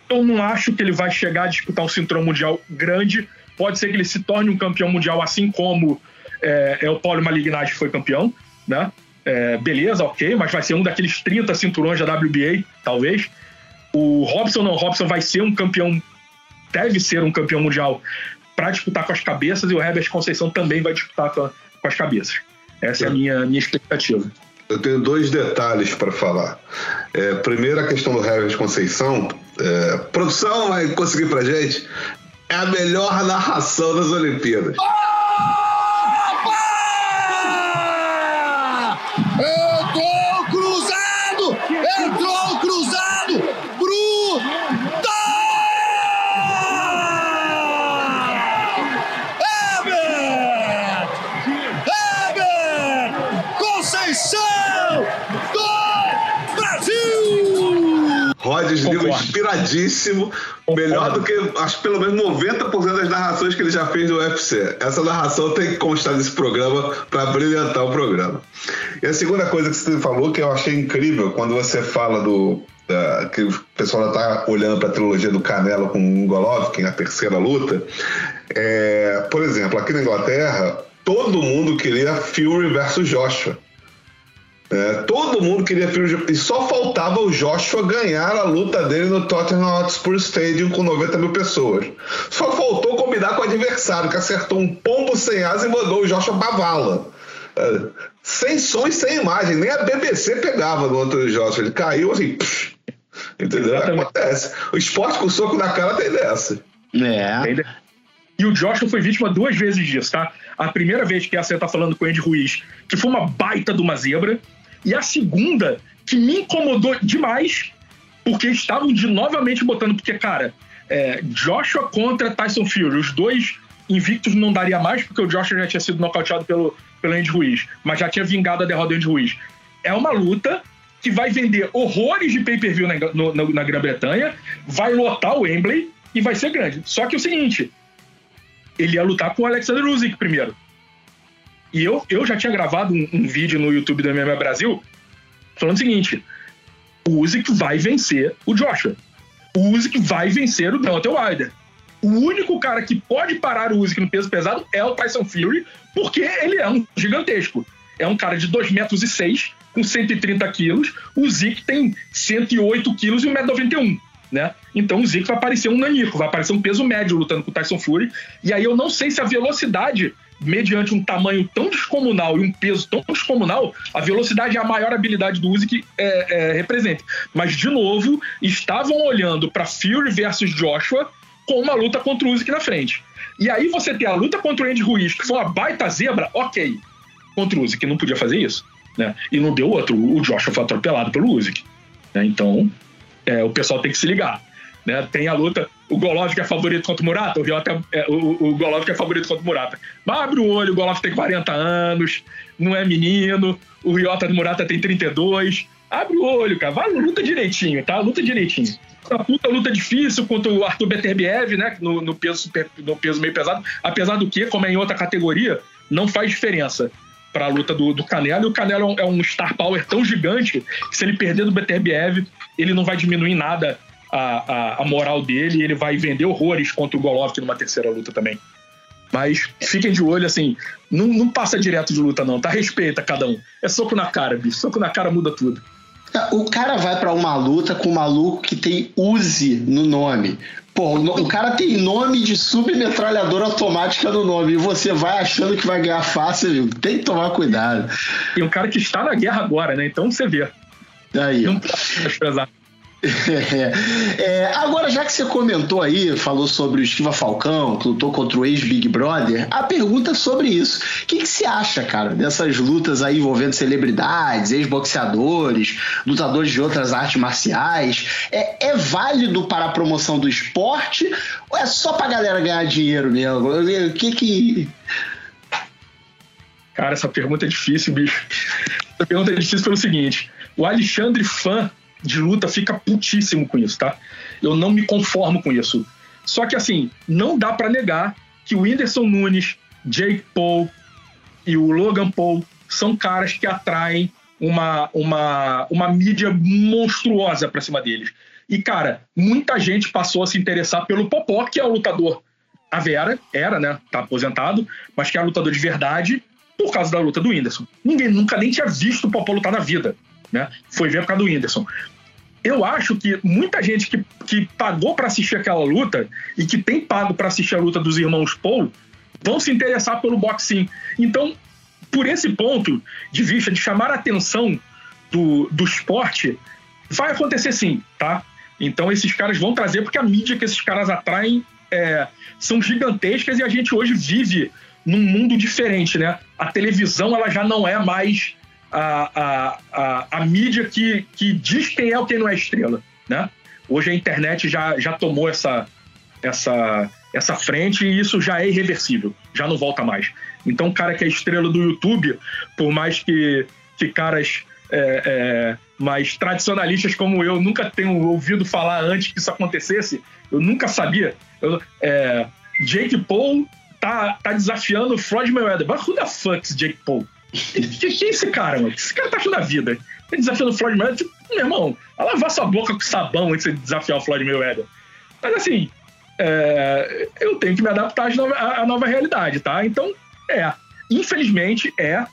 Eu não acho que ele vai chegar a disputar um cinturão mundial grande. Pode ser que ele se torne um campeão mundial, assim como é, é o Paulo Malignaggi foi campeão, né? É, beleza, ok, mas vai ser um daqueles 30 cinturões da WBA, talvez. O Robson não, o Robson vai ser um campeão deve ser um campeão mundial para disputar com as cabeças e o Herbert Conceição também vai disputar com, com as cabeças. Essa é, é a minha, minha expectativa. Eu tenho dois detalhes para falar. É, primeiro, a questão do Herbert Conceição. É, produção vai conseguir para gente. É a melhor narração das Olimpíadas. Opa! Rhodes, livro inspiradíssimo. Melhor do que, acho pelo menos 90% das narrações que ele já fez no UFC. Essa narração tem que constar nesse programa para brilhantar o programa. E a segunda coisa que você falou, que eu achei incrível, quando você fala do. Que o pessoal está olhando para a trilogia do Canelo com o Golovkin, a terceira luta. É, por exemplo, aqui na Inglaterra, todo mundo queria Fury versus Joshua. É, todo mundo queria e só faltava o Joshua ganhar a luta dele no Tottenham Hotspur Stadium com 90 mil pessoas. Só faltou combinar com o adversário, que acertou um pombo sem asa e mandou o Joshua pra vala. É, sem som e sem imagem. Nem a BBC pegava no Anthony Joshua. Ele caiu assim. Psh, entendeu? Exatamente. Acontece. O esporte com soco na cara tem dessa. É. E o Joshua foi vítima duas vezes disso, tá? A primeira vez que essa tá falando com o Andy Ruiz, que foi uma baita de uma zebra. E a segunda, que me incomodou demais, porque estavam de novamente botando, porque, cara, é, Joshua contra Tyson Fury, os dois invictos não daria mais, porque o Joshua já tinha sido nocauteado pelo, pelo Andy Ruiz, mas já tinha vingado a derrota do Andy Ruiz. É uma luta que vai vender horrores de pay-per-view na, na Grã-Bretanha, vai lotar o Wembley e vai ser grande. Só que é o seguinte, ele ia lutar com o Alexander Usyk primeiro. E eu, eu já tinha gravado um, um vídeo no YouTube do MMA Brasil falando o seguinte: o Usyk vai vencer o Joshua. O Usyk vai vencer o Deontay Wilder. O único cara que pode parar o Usyk no peso pesado é o Tyson Fury, porque ele é um gigantesco. É um cara de 2 metros e 6, com 130 quilos. O Usyk tem 108 quilos e 1,91m. Né? Então o Zico vai parecer um nanico, vai parecer um peso médio lutando com o Tyson Fury. E aí eu não sei se a velocidade, mediante um tamanho tão descomunal e um peso tão descomunal, a velocidade é a maior habilidade do Usyk é, é, representa. Mas, de novo, estavam olhando para Fury versus Joshua com uma luta contra o Usyk na frente. E aí você tem a luta contra o Andy Ruiz, que foi uma baita zebra, ok. Contra o Usyk, não podia fazer isso. Né? E não deu outro. O Joshua foi atropelado pelo Usyk. Né? Então, é, o pessoal tem que se ligar. Né? Tem a luta, o Golovkin é favorito contra o Murata, o, Riota, é, o, o Golovkin é favorito contra o Murata. Mas abre o olho, o Golovkin tem 40 anos, não é menino, o Riota do Murata tem 32. Abre o olho, cara, vai, luta direitinho, tá? Luta direitinho. Uma puta luta difícil contra o Arthur Beterbiev, né? No, no, peso, no peso meio pesado. Apesar do que, como é em outra categoria, não faz diferença para a luta do, do Canelo. E o Canelo é um star power tão gigante que se ele perder do Beterbiev, ele não vai diminuir nada a, a, a, moral dele e ele vai vender horrores contra o Golovkin numa terceira luta também. Mas fiquem de olho, assim, não, não passa direto de luta, não, tá? Respeita cada um. É soco na cara, bicho. Soco na cara muda tudo. O cara vai para uma luta com um maluco que tem Uzi no nome. Pô, o cara tem nome de submetralhadora automática no nome e você vai achando que vai ganhar fácil, viu? tem que tomar cuidado. E um cara que está na guerra agora, né? Então você vê. Aí. Não pode É, agora, já que você comentou aí, falou sobre o Esquiva Falcão, que lutou contra o ex-Big Brother, a pergunta é sobre isso. O que, que você acha, cara, dessas lutas aí envolvendo celebridades, ex-boxeadores, lutadores de outras artes marciais? É, é, válido para a promoção do esporte ou é só pra galera ganhar dinheiro mesmo? O que que. Cara, essa pergunta é difícil, bicho. Essa pergunta é difícil pelo seguinte: o Alexandre Fã de luta fica putíssimo com isso, tá? Eu não me conformo com isso. Só que assim, não dá para negar que o Whindersson Nunes, Jake Paul e o Logan Paul são caras que atraem uma, uma, uma mídia monstruosa pra cima deles. E, cara, muita gente passou a se interessar pelo Popó, que é o lutador. A Vera era, né? Tá aposentado, mas que é lutador de verdade por causa da luta do Whindersson. Ninguém nunca nem tinha visto o Popó lutar na vida. Né? Foi ver por causa do Whindersson eu acho que muita gente que, que pagou para assistir aquela luta e que tem pago para assistir a luta dos irmãos Paul vão se interessar pelo boxing. Então, por esse ponto de vista de chamar a atenção do, do esporte, vai acontecer sim, tá? Então esses caras vão trazer, porque a mídia que esses caras atraem é, são gigantescas e a gente hoje vive num mundo diferente, né? A televisão ela já não é mais a, a, a, a mídia que, que diz quem é ou quem não é estrela, né? Hoje a internet já, já tomou essa, essa, essa frente e isso já é irreversível, já não volta mais. Então, o cara que é estrela do YouTube, por mais que, que caras é, é, mais tradicionalistas como eu nunca tenham ouvido falar antes que isso acontecesse, eu nunca sabia. Eu, é, Jake Paul tá, tá desafiando Floyd Mayweather. But who the fuck Jake Paul? Que, que, é esse cara, mano? Que esse cara tá achando da vida? Ele desafiando o Floyd Mayweather, tipo, meu irmão, a lavar sua boca com sabão antes de desafiar o Floyd Mayweather. Mas assim, é, eu tenho que me adaptar à nova, realidade, tá? Então, é. Infelizmente, é.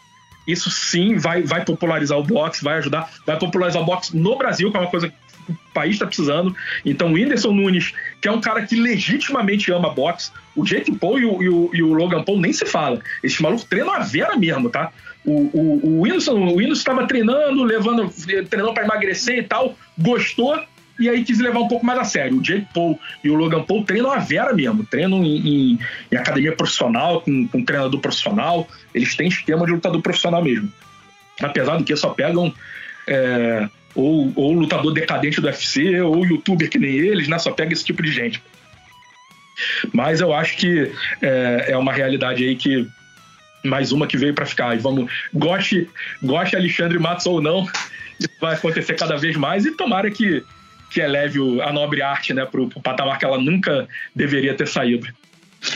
Isso sim vai, vai popularizar o boxe, vai ajudar, vai popularizar o boxe no Brasil, que é uma coisa o país está precisando. Então, o Whindersson Nunes, que é um cara que legitimamente ama boxe, o Jake Paul e o, e o, e o Logan Paul nem se fala. Esse maluco treina a vera mesmo, tá? O, o, Whindersson o Whindersson estava treinando, levando, treinando para emagrecer e tal, gostou, e aí quis levar um pouco mais a sério. O Jake Paul e o Logan Paul treinam a vera mesmo, treinam em, em, em academia profissional, com, com treinador profissional, eles têm esquema de lutador profissional mesmo. Apesar do que só pegam é, ou, ou lutador decadente do UFC, ou youtuber que nem eles, né? Só pega esse tipo de gente. Mas eu acho que é, é uma realidade aí que mais uma que veio para ficar. E vamos, goste, goste Alexandre Matos ou não, isso vai acontecer cada vez mais e tomara que que eleve a nobre arte né, para o patamar que ela nunca deveria ter saído.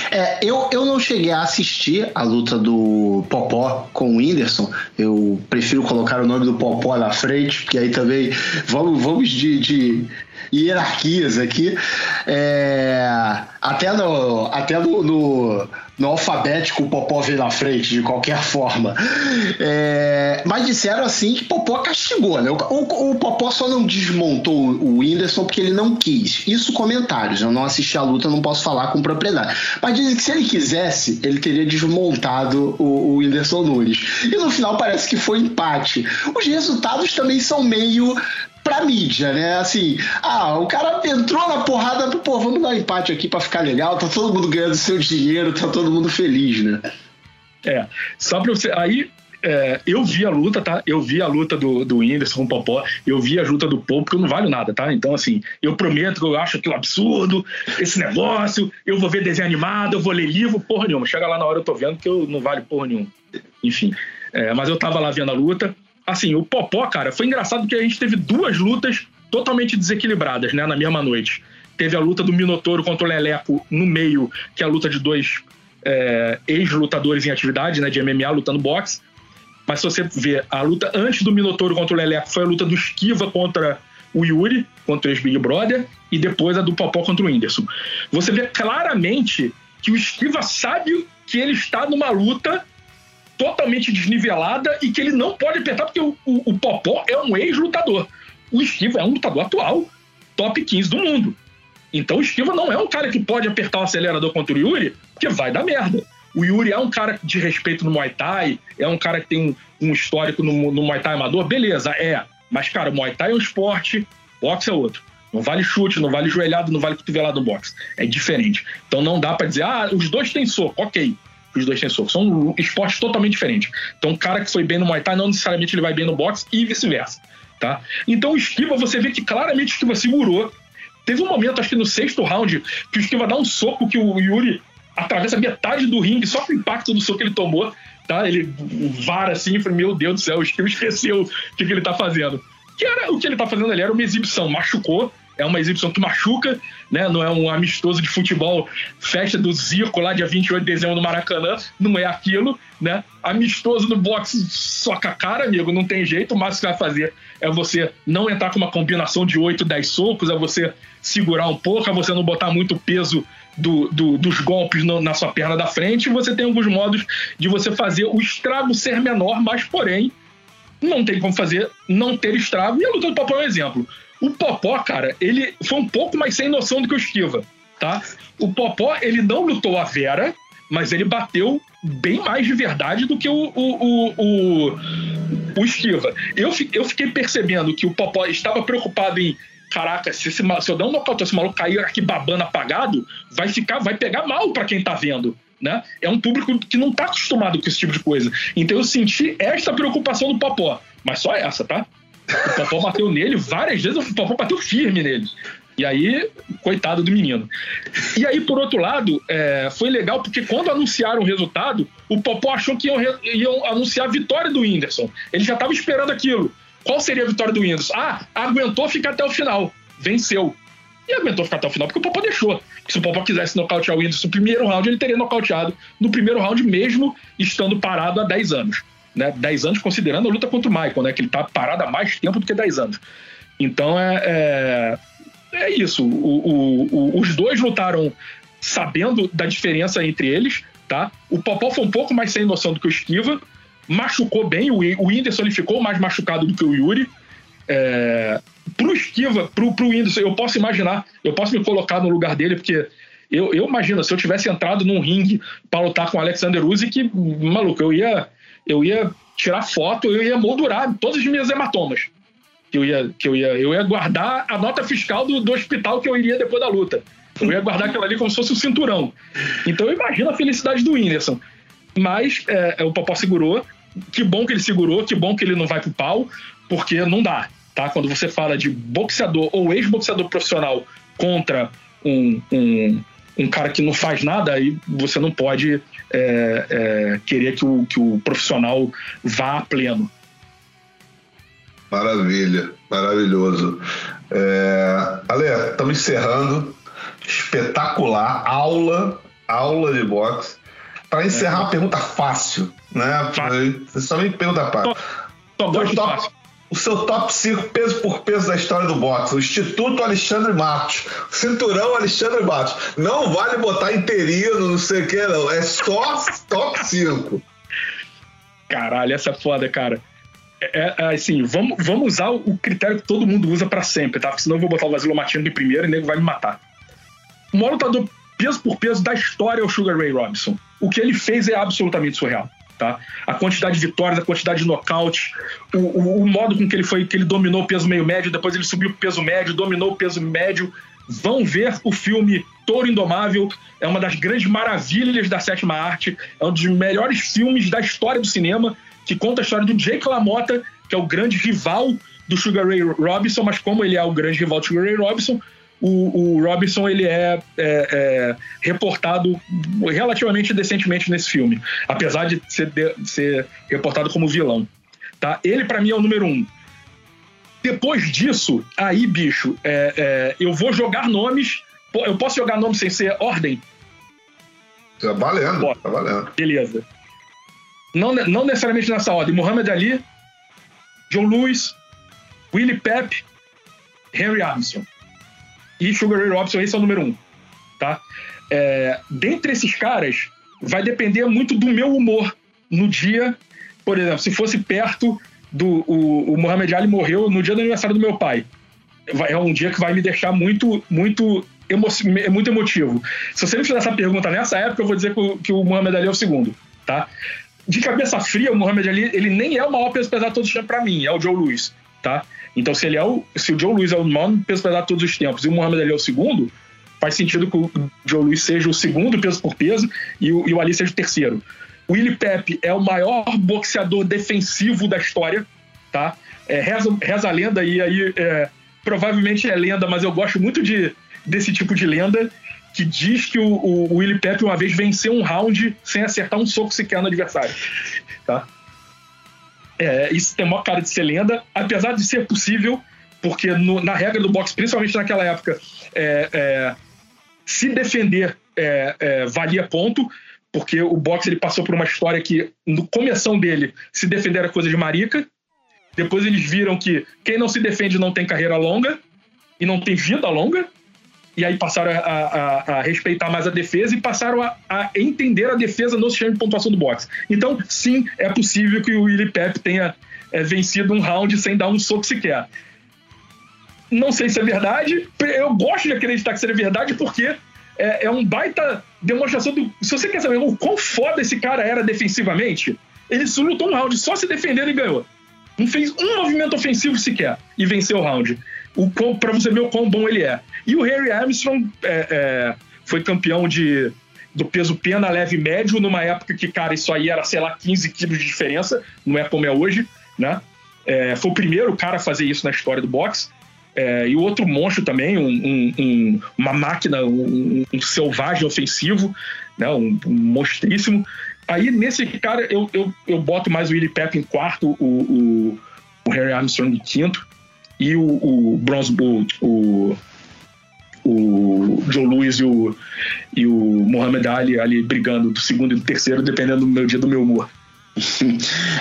É, eu, eu não cheguei a assistir a luta do Popó com o Whindersson. Eu prefiro colocar o nome do Popó na frente, porque aí também vamos, vamos de, de hierarquias aqui. É, até no, até no, no, no, alfabético o Popó veio na frente, de qualquer forma. É, mas disseram assim que Popó castigou, né? O, o, o, Popó só não desmontou o Whindersson porque ele não quis. Isso comentários. Eu não assisti a luta, não posso falar com propriedade. Mas dizem que se ele quisesse, ele teria desmontado o, o Whindersson Nunes. E no final parece que foi empate. Os resultados também são meio pra mídia, né? Assim, ah, o cara entrou na porrada, pô, vamos dar um empate aqui pra ficar legal, tá todo mundo ganhando seu dinheiro, tá todo mundo feliz, né? É, só pra você. Aí, é, eu vi a luta, tá? Eu vi a luta do, do Whindersson com o Popó, eu vi a luta do Popo, porque eu não valho nada, tá? Então, assim, eu prometo que eu acho aquilo absurdo, esse negócio, eu vou ver desenho animado, eu vou ler livro, porra nenhuma. Chega lá na hora eu tô vendo que eu não vale porra nenhuma. Enfim. É, mas eu tava lá vendo a luta, assim, o Popó, cara, foi engraçado que a gente teve duas lutas totalmente desequilibradas, né, na mesma noite. Teve a luta do Minotouro contra o Leleco no meio, que é a luta de dois é, ex-lutadores em atividade, né, de MMA lutando boxe. Mas se você ver a luta antes do Minotouro contra o Leleco, foi a luta do Esquiva contra o Yuri, contra o ex-Big Brother, e depois a do Popó contra o Whindersson. Você vê claramente que o Esquiva sabe que ele está numa luta totalmente desnivelada e que ele não pode apertar, porque o, o, o Popó é um ex-lutador. O Esquiva é um lutador atual, top 15 do mundo. Então o Esquiva não é um cara que pode apertar o acelerador contra o Yuri, porque vai dar merda. O Yuri é um cara de respeito no Muay Thai, é um cara que tem um, um histórico no, no Muay Thai amador, beleza, é. Mas, cara, o Muay Thai é um esporte, boxe é outro. Não vale chute, não vale joelhado, não vale cotovelado no boxe. É diferente. Então não dá para dizer, ah, os dois têm soco, ok os dois soco. São esportes totalmente diferentes. Então, um cara que foi bem no Muay Thai, não necessariamente ele vai bem no boxe e vice-versa. Tá? Então, o Esquiva, você vê que claramente o Esquiva segurou. Teve um momento, acho que no sexto round, que o Esquiva dá um soco que o Yuri atravessa metade do ringue só com o impacto do soco que ele tomou. Tá? Ele vara assim e falei, meu Deus do céu, o Esquiva esqueceu o que, que ele tá fazendo. Que era, o que ele tá fazendo ali era uma exibição, machucou, é uma exibição que machuca, né? Não é um amistoso de futebol, festa do Zico lá dia 28 de dezembro no Maracanã, não é aquilo, né? Amistoso no boxe soca a cara, amigo, não tem jeito, o máximo que vai fazer é você não entrar com uma combinação de 8, 10 socos, é você segurar um pouco, é você não botar muito peso do, do, dos golpes no, na sua perna da frente, você tem alguns modos de você fazer o estrago ser menor, mas porém não tem como fazer não ter estrago, e a luta do Papo é um exemplo. O Popó, cara, ele foi um pouco mais sem noção do que o Esquiva, tá? O Popó, ele não lutou a Vera, mas ele bateu bem mais de verdade do que o, o, o, o, o. Eu, eu fiquei percebendo que o Popó estava preocupado em caraca, se, esse, se eu der um nocaute, esse maluco cair aqui babando apagado, vai ficar, vai pegar mal para quem tá vendo. Né? É um público que não tá acostumado com esse tipo de coisa. Então eu senti esta preocupação do Popó. Mas só essa, tá? O Popó bateu nele várias vezes, o Popó bateu firme nele. E aí, coitado do menino. E aí, por outro lado, é, foi legal porque quando anunciaram o resultado, o Popó achou que iam, iam anunciar a vitória do Whindersson. Ele já estava esperando aquilo. Qual seria a vitória do Whindersson? Ah, aguentou ficar até o final. Venceu. E aguentou ficar até o final porque o Popó deixou. Se o Popó quisesse nocautear o Whindersson no primeiro round, ele teria nocauteado no primeiro round, mesmo estando parado há 10 anos né, 10 anos, considerando a luta contra o Michael, né, que ele está parado há mais tempo do que 10 anos. Então é, é, é isso. O, o, o, os dois lutaram sabendo da diferença entre eles. Tá? O Popó foi um pouco mais sem noção do que o Esquiva, machucou bem. O, o Whindersson ele ficou mais machucado do que o Yuri. É, pro Esquiva, pro, pro Whindersson, eu posso imaginar, eu posso me colocar no lugar dele, porque eu, eu imagino, se eu tivesse entrado num ringue para lutar com o Alexander Usyk, maluco, eu ia eu ia tirar foto, eu ia moldurar todas as minhas hematomas. Que eu ia, que eu ia, eu ia guardar a nota fiscal do, do hospital que eu iria depois da luta. Eu ia guardar aquilo ali como se fosse o um cinturão. Então eu imagino a felicidade do Whindersson. Mas é, o Popó segurou. Que bom que ele segurou, que bom que ele não vai pro pau, porque não dá. Tá? Quando você fala de boxeador ou ex-boxeador profissional contra um, um, um cara que não faz nada, aí você não pode é, é, querer que o, que o profissional vá a pleno. Maravilha, maravilhoso. É, Ale, estamos encerrando. Espetacular, aula, aula de boxe. Para encerrar, é. uma pergunta fácil, né? Você só me pergunta fácil. Só, gosto top, fácil. O seu top 5 peso por peso da história do boxe. O Instituto Alexandre Matos. Cinturão Alexandre Matos. Não vale botar interino, não sei o que, não. É só top 5. Caralho, essa é foda, cara. É, é, assim, vamos, vamos usar o critério que todo mundo usa para sempre, tá? Porque senão eu vou botar o Vasilo Martino de primeiro e o nego vai me matar. O maior lutador peso por peso da história é o Sugar Ray Robinson. O que ele fez é absolutamente surreal. Tá? A quantidade de vitórias, a quantidade de nocaute, o, o, o, modo com que ele foi, que ele dominou o peso meio médio, depois ele subiu o peso médio, dominou o peso médio. Vão ver o filme Touro Indomável, é uma das grandes maravilhas da sétima arte, é um dos melhores filmes da história do cinema, que conta a história do Jake LaMotta, que é o grande rival do Sugar Ray Robinson, mas como ele é o grande rival do Sugar Ray Robinson, o, o Robinson ele é, é, é, reportado relativamente decentemente nesse filme, apesar de ser, de ser reportado como vilão. Tá? Ele, para mim, é o número um. Depois disso, aí, bicho, é, é, eu vou jogar nomes. Eu posso jogar nomes sem ser ordem? Tá valendo, tá valendo. Beleza. Não, não necessariamente nessa ordem. Muhammad Ali, John Lewis, Willie Pep, Henry Armstrong e Sugar Ray Robinson, esse é o número um, tá? É, dentre esses caras, vai depender muito do meu humor no dia. Por exemplo, se fosse perto do. O, o Muhammad Ali morreu no dia do aniversário do meu pai. É um dia que vai me deixar muito, muito, emo, muito emotivo. Se você me fizer essa pergunta nessa época, eu vou dizer que o, que o Muhammad Ali é o segundo, tá? De cabeça fria, o Muhammad Ali, ele nem é o maior peso pesado os tempos pra mim, é o Joe Louis, tá? Então, se ele é o. Se o Joe Louis é o maior peso pesado de todos os tempos e o Muhammad Ali é o segundo, faz sentido que o Joe Louis seja o segundo peso por peso e o, e o Ali seja o terceiro. O Willie Pepe é o maior boxeador defensivo da história, tá? É, reza, reza a lenda e aí é, provavelmente é lenda, mas eu gosto muito de, desse tipo de lenda que diz que o, o, o Willie Pepe uma vez venceu um round sem acertar um soco sequer no adversário, tá? É, isso tem uma cara de ser lenda, apesar de ser possível, porque no, na regra do boxe, principalmente naquela época, é, é, se defender é, é, valia ponto, porque o boxe ele passou por uma história que, no começo dele, se defender era coisa de marica. Depois eles viram que quem não se defende não tem carreira longa e não tem vida longa e aí passaram a, a, a, respeitar mais a defesa e passaram a, a, entender a defesa no sistema de pontuação do boxe. Então, sim, é possível que o Willie Pep tenha é, vencido um round sem dar um soco sequer. Não sei se é verdade, eu gosto de acreditar que seja verdade porque é, é um baita demonstração do. Se você quer saber o quão foda esse cara era defensivamente, ele lutou um round só se defendendo e ganhou. Não fez um movimento ofensivo sequer e venceu o round para você ver o quão bom ele é. E o Harry Armstrong é, é, foi campeão de, do peso pena leve médio, numa época que, cara, isso aí era, sei lá, 15 quilos de diferença, não é como é hoje, né? É, foi o primeiro cara a fazer isso na história do boxe. É, e o outro monstro também, um, um, um, uma máquina, um, selvagem ofensivo, né? um, monstríssimo. Aí, nesse cara, eu, eu, eu boto mais o Willie Pep em quarto, o, o, o Harry Armstrong em quinto e o, o Bronze o, o, o Joe Louis e o, e o Muhammad Ali ali brigando do segundo e do terceiro, dependendo do meu dia do meu humor.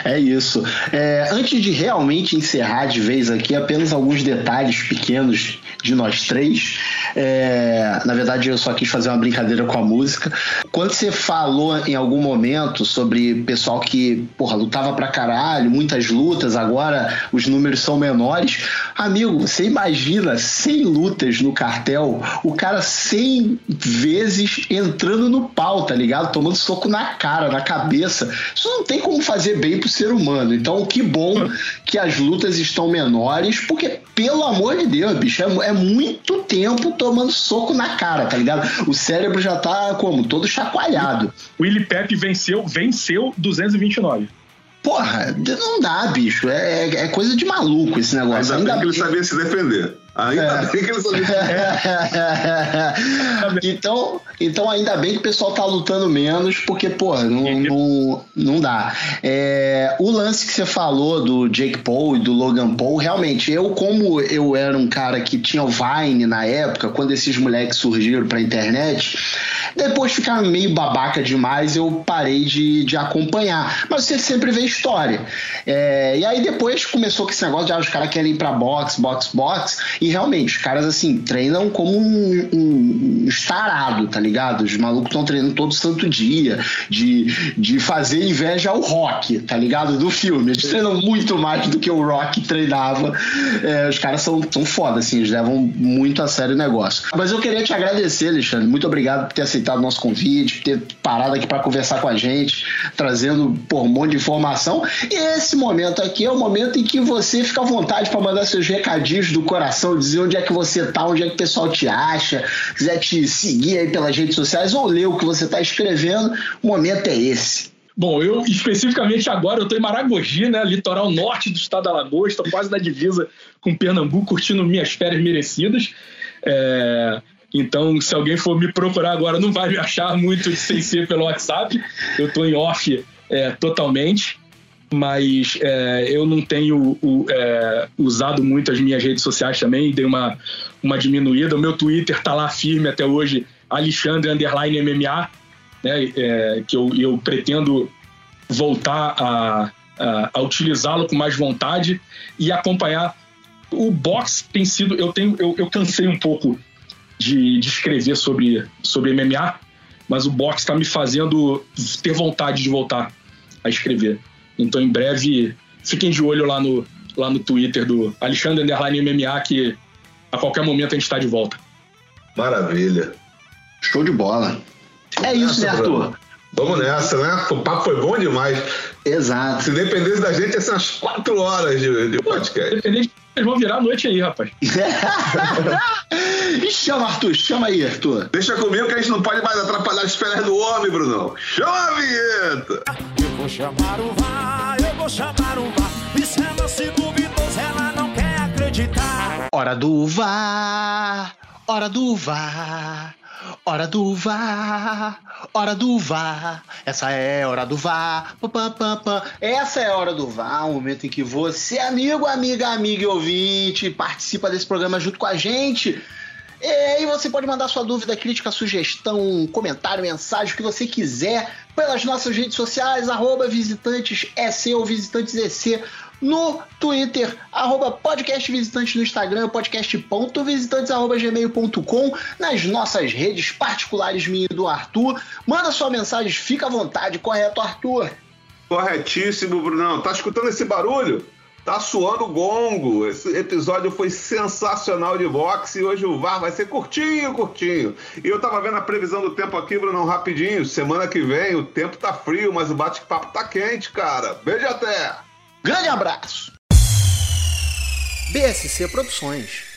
É isso. É, antes de realmente encerrar de vez aqui, apenas alguns detalhes pequenos de nós três. É, na verdade, eu só quis fazer uma brincadeira com a música. Quando você falou em algum momento sobre pessoal que, porra, lutava pra caralho, muitas lutas, agora os números são menores. Amigo, você imagina 100 lutas no cartel, o cara 100 vezes entrando no pau, tá ligado? Tomando soco na cara, na cabeça. Isso não tem como fazer bem pro ser humano. Então, que bom que as lutas estão menores, porque, pelo amor de Deus, bicho, é, é muito tempo tomando soco na cara, tá ligado? O cérebro já tá como? Todo chacoalhado. O Willie Pepe venceu, venceu 229. Porra, não dá, bicho. É, é, é coisa de maluco esse negócio. Ainda, Ainda bem que ele sabia se defender. Ainda é. bem que ele sabia. então, então, ainda bem que o pessoal tá lutando menos, porque, pô, não, não, não dá. É, o lance que você falou do Jake Paul e do Logan Paul, realmente, eu, como eu era um cara que tinha o Vine na época, quando esses moleques surgiram pra internet, depois ficaram meio babaca demais, eu parei de, de acompanhar. Mas você sempre vê história. É, e aí depois começou com esse negócio de ah, os caras querem ir pra box, box, box. E realmente, os caras assim, treinam como um, um estarado, tá ligado? Os malucos estão treinando todo santo dia, de, de fazer inveja ao rock, tá ligado? Do filme. Eles treinam muito mais do que o rock treinava. É, os caras são, são foda, assim, eles levam muito a sério o negócio. Mas eu queria te agradecer, Alexandre. Muito obrigado por ter aceitado o nosso convite, por ter parado aqui para conversar com a gente, trazendo por um monte de informação. E esse momento aqui é o momento em que você fica à vontade para mandar seus recadinhos do coração dizer onde é que você tá, onde é que o pessoal te acha, quiser te seguir aí pelas redes sociais ou ler o que você está escrevendo, o momento é esse. Bom, eu especificamente agora eu estou em Maragogi, né, litoral norte do estado da Alagoas, estou quase na divisa com Pernambuco, curtindo minhas férias merecidas. É, então, se alguém for me procurar agora, não vai me achar muito sem ser pelo WhatsApp. Eu estou em off é, totalmente mas é, eu não tenho o, é, usado muito as minhas redes sociais também, dei uma, uma diminuída. O meu Twitter está lá firme até hoje, Alexandre Underline MMA, né, é, que eu, eu pretendo voltar a, a, a utilizá-lo com mais vontade e acompanhar. O box tem sido. Eu, tenho, eu, eu cansei um pouco de, de escrever sobre, sobre MMA, mas o box está me fazendo ter vontade de voltar a escrever. Então, em breve, fiquem de olho lá no, lá no Twitter do Alexandre Underline MMA, que a qualquer momento a gente está de volta. Maravilha. Show de bola. É isso, né, Arthur? Vamos nessa, né? O papo foi bom demais. Exato. Se dependesse da gente, ia ser umas quatro horas de, de podcast. Dependente, eles vão virar a noite aí, rapaz. chama, Arthur, chama aí, Arthur. Deixa comigo que a gente não pode mais atrapalhar as férias do homem, Brunão. Chama a vinheta! Eu vou chamar o VAR, eu vou chamar o VAR. E se ela se duvidosa, ela não quer acreditar. Hora do VAR, hora do VAR. Hora do VAR, hora do VAR, essa é a hora do VAR, pam, pam, pam. essa é a hora do VAR, o momento em que você, amigo, amiga, amiga e ouvinte, participa desse programa junto com a gente. E aí você pode mandar sua dúvida, crítica, sugestão, comentário, mensagem, o que você quiser pelas nossas redes sociais, arroba visitantes EC ou visitantes EC no Twitter, arroba podcast visitantes no Instagram, podcast.visitantes.gmail.com, nas nossas redes particulares minha e do Arthur. Manda sua mensagem, fica à vontade, correto, Arthur? Corretíssimo, Brunão. Tá escutando esse barulho? Tá suando gongo. Esse episódio foi sensacional de boxe e hoje o VAR vai ser curtinho, curtinho. E eu tava vendo a previsão do tempo aqui, Bruno, rapidinho. Semana que vem o tempo tá frio, mas o bate-papo tá quente, cara. Beijo até! Grande abraço! BSC Produções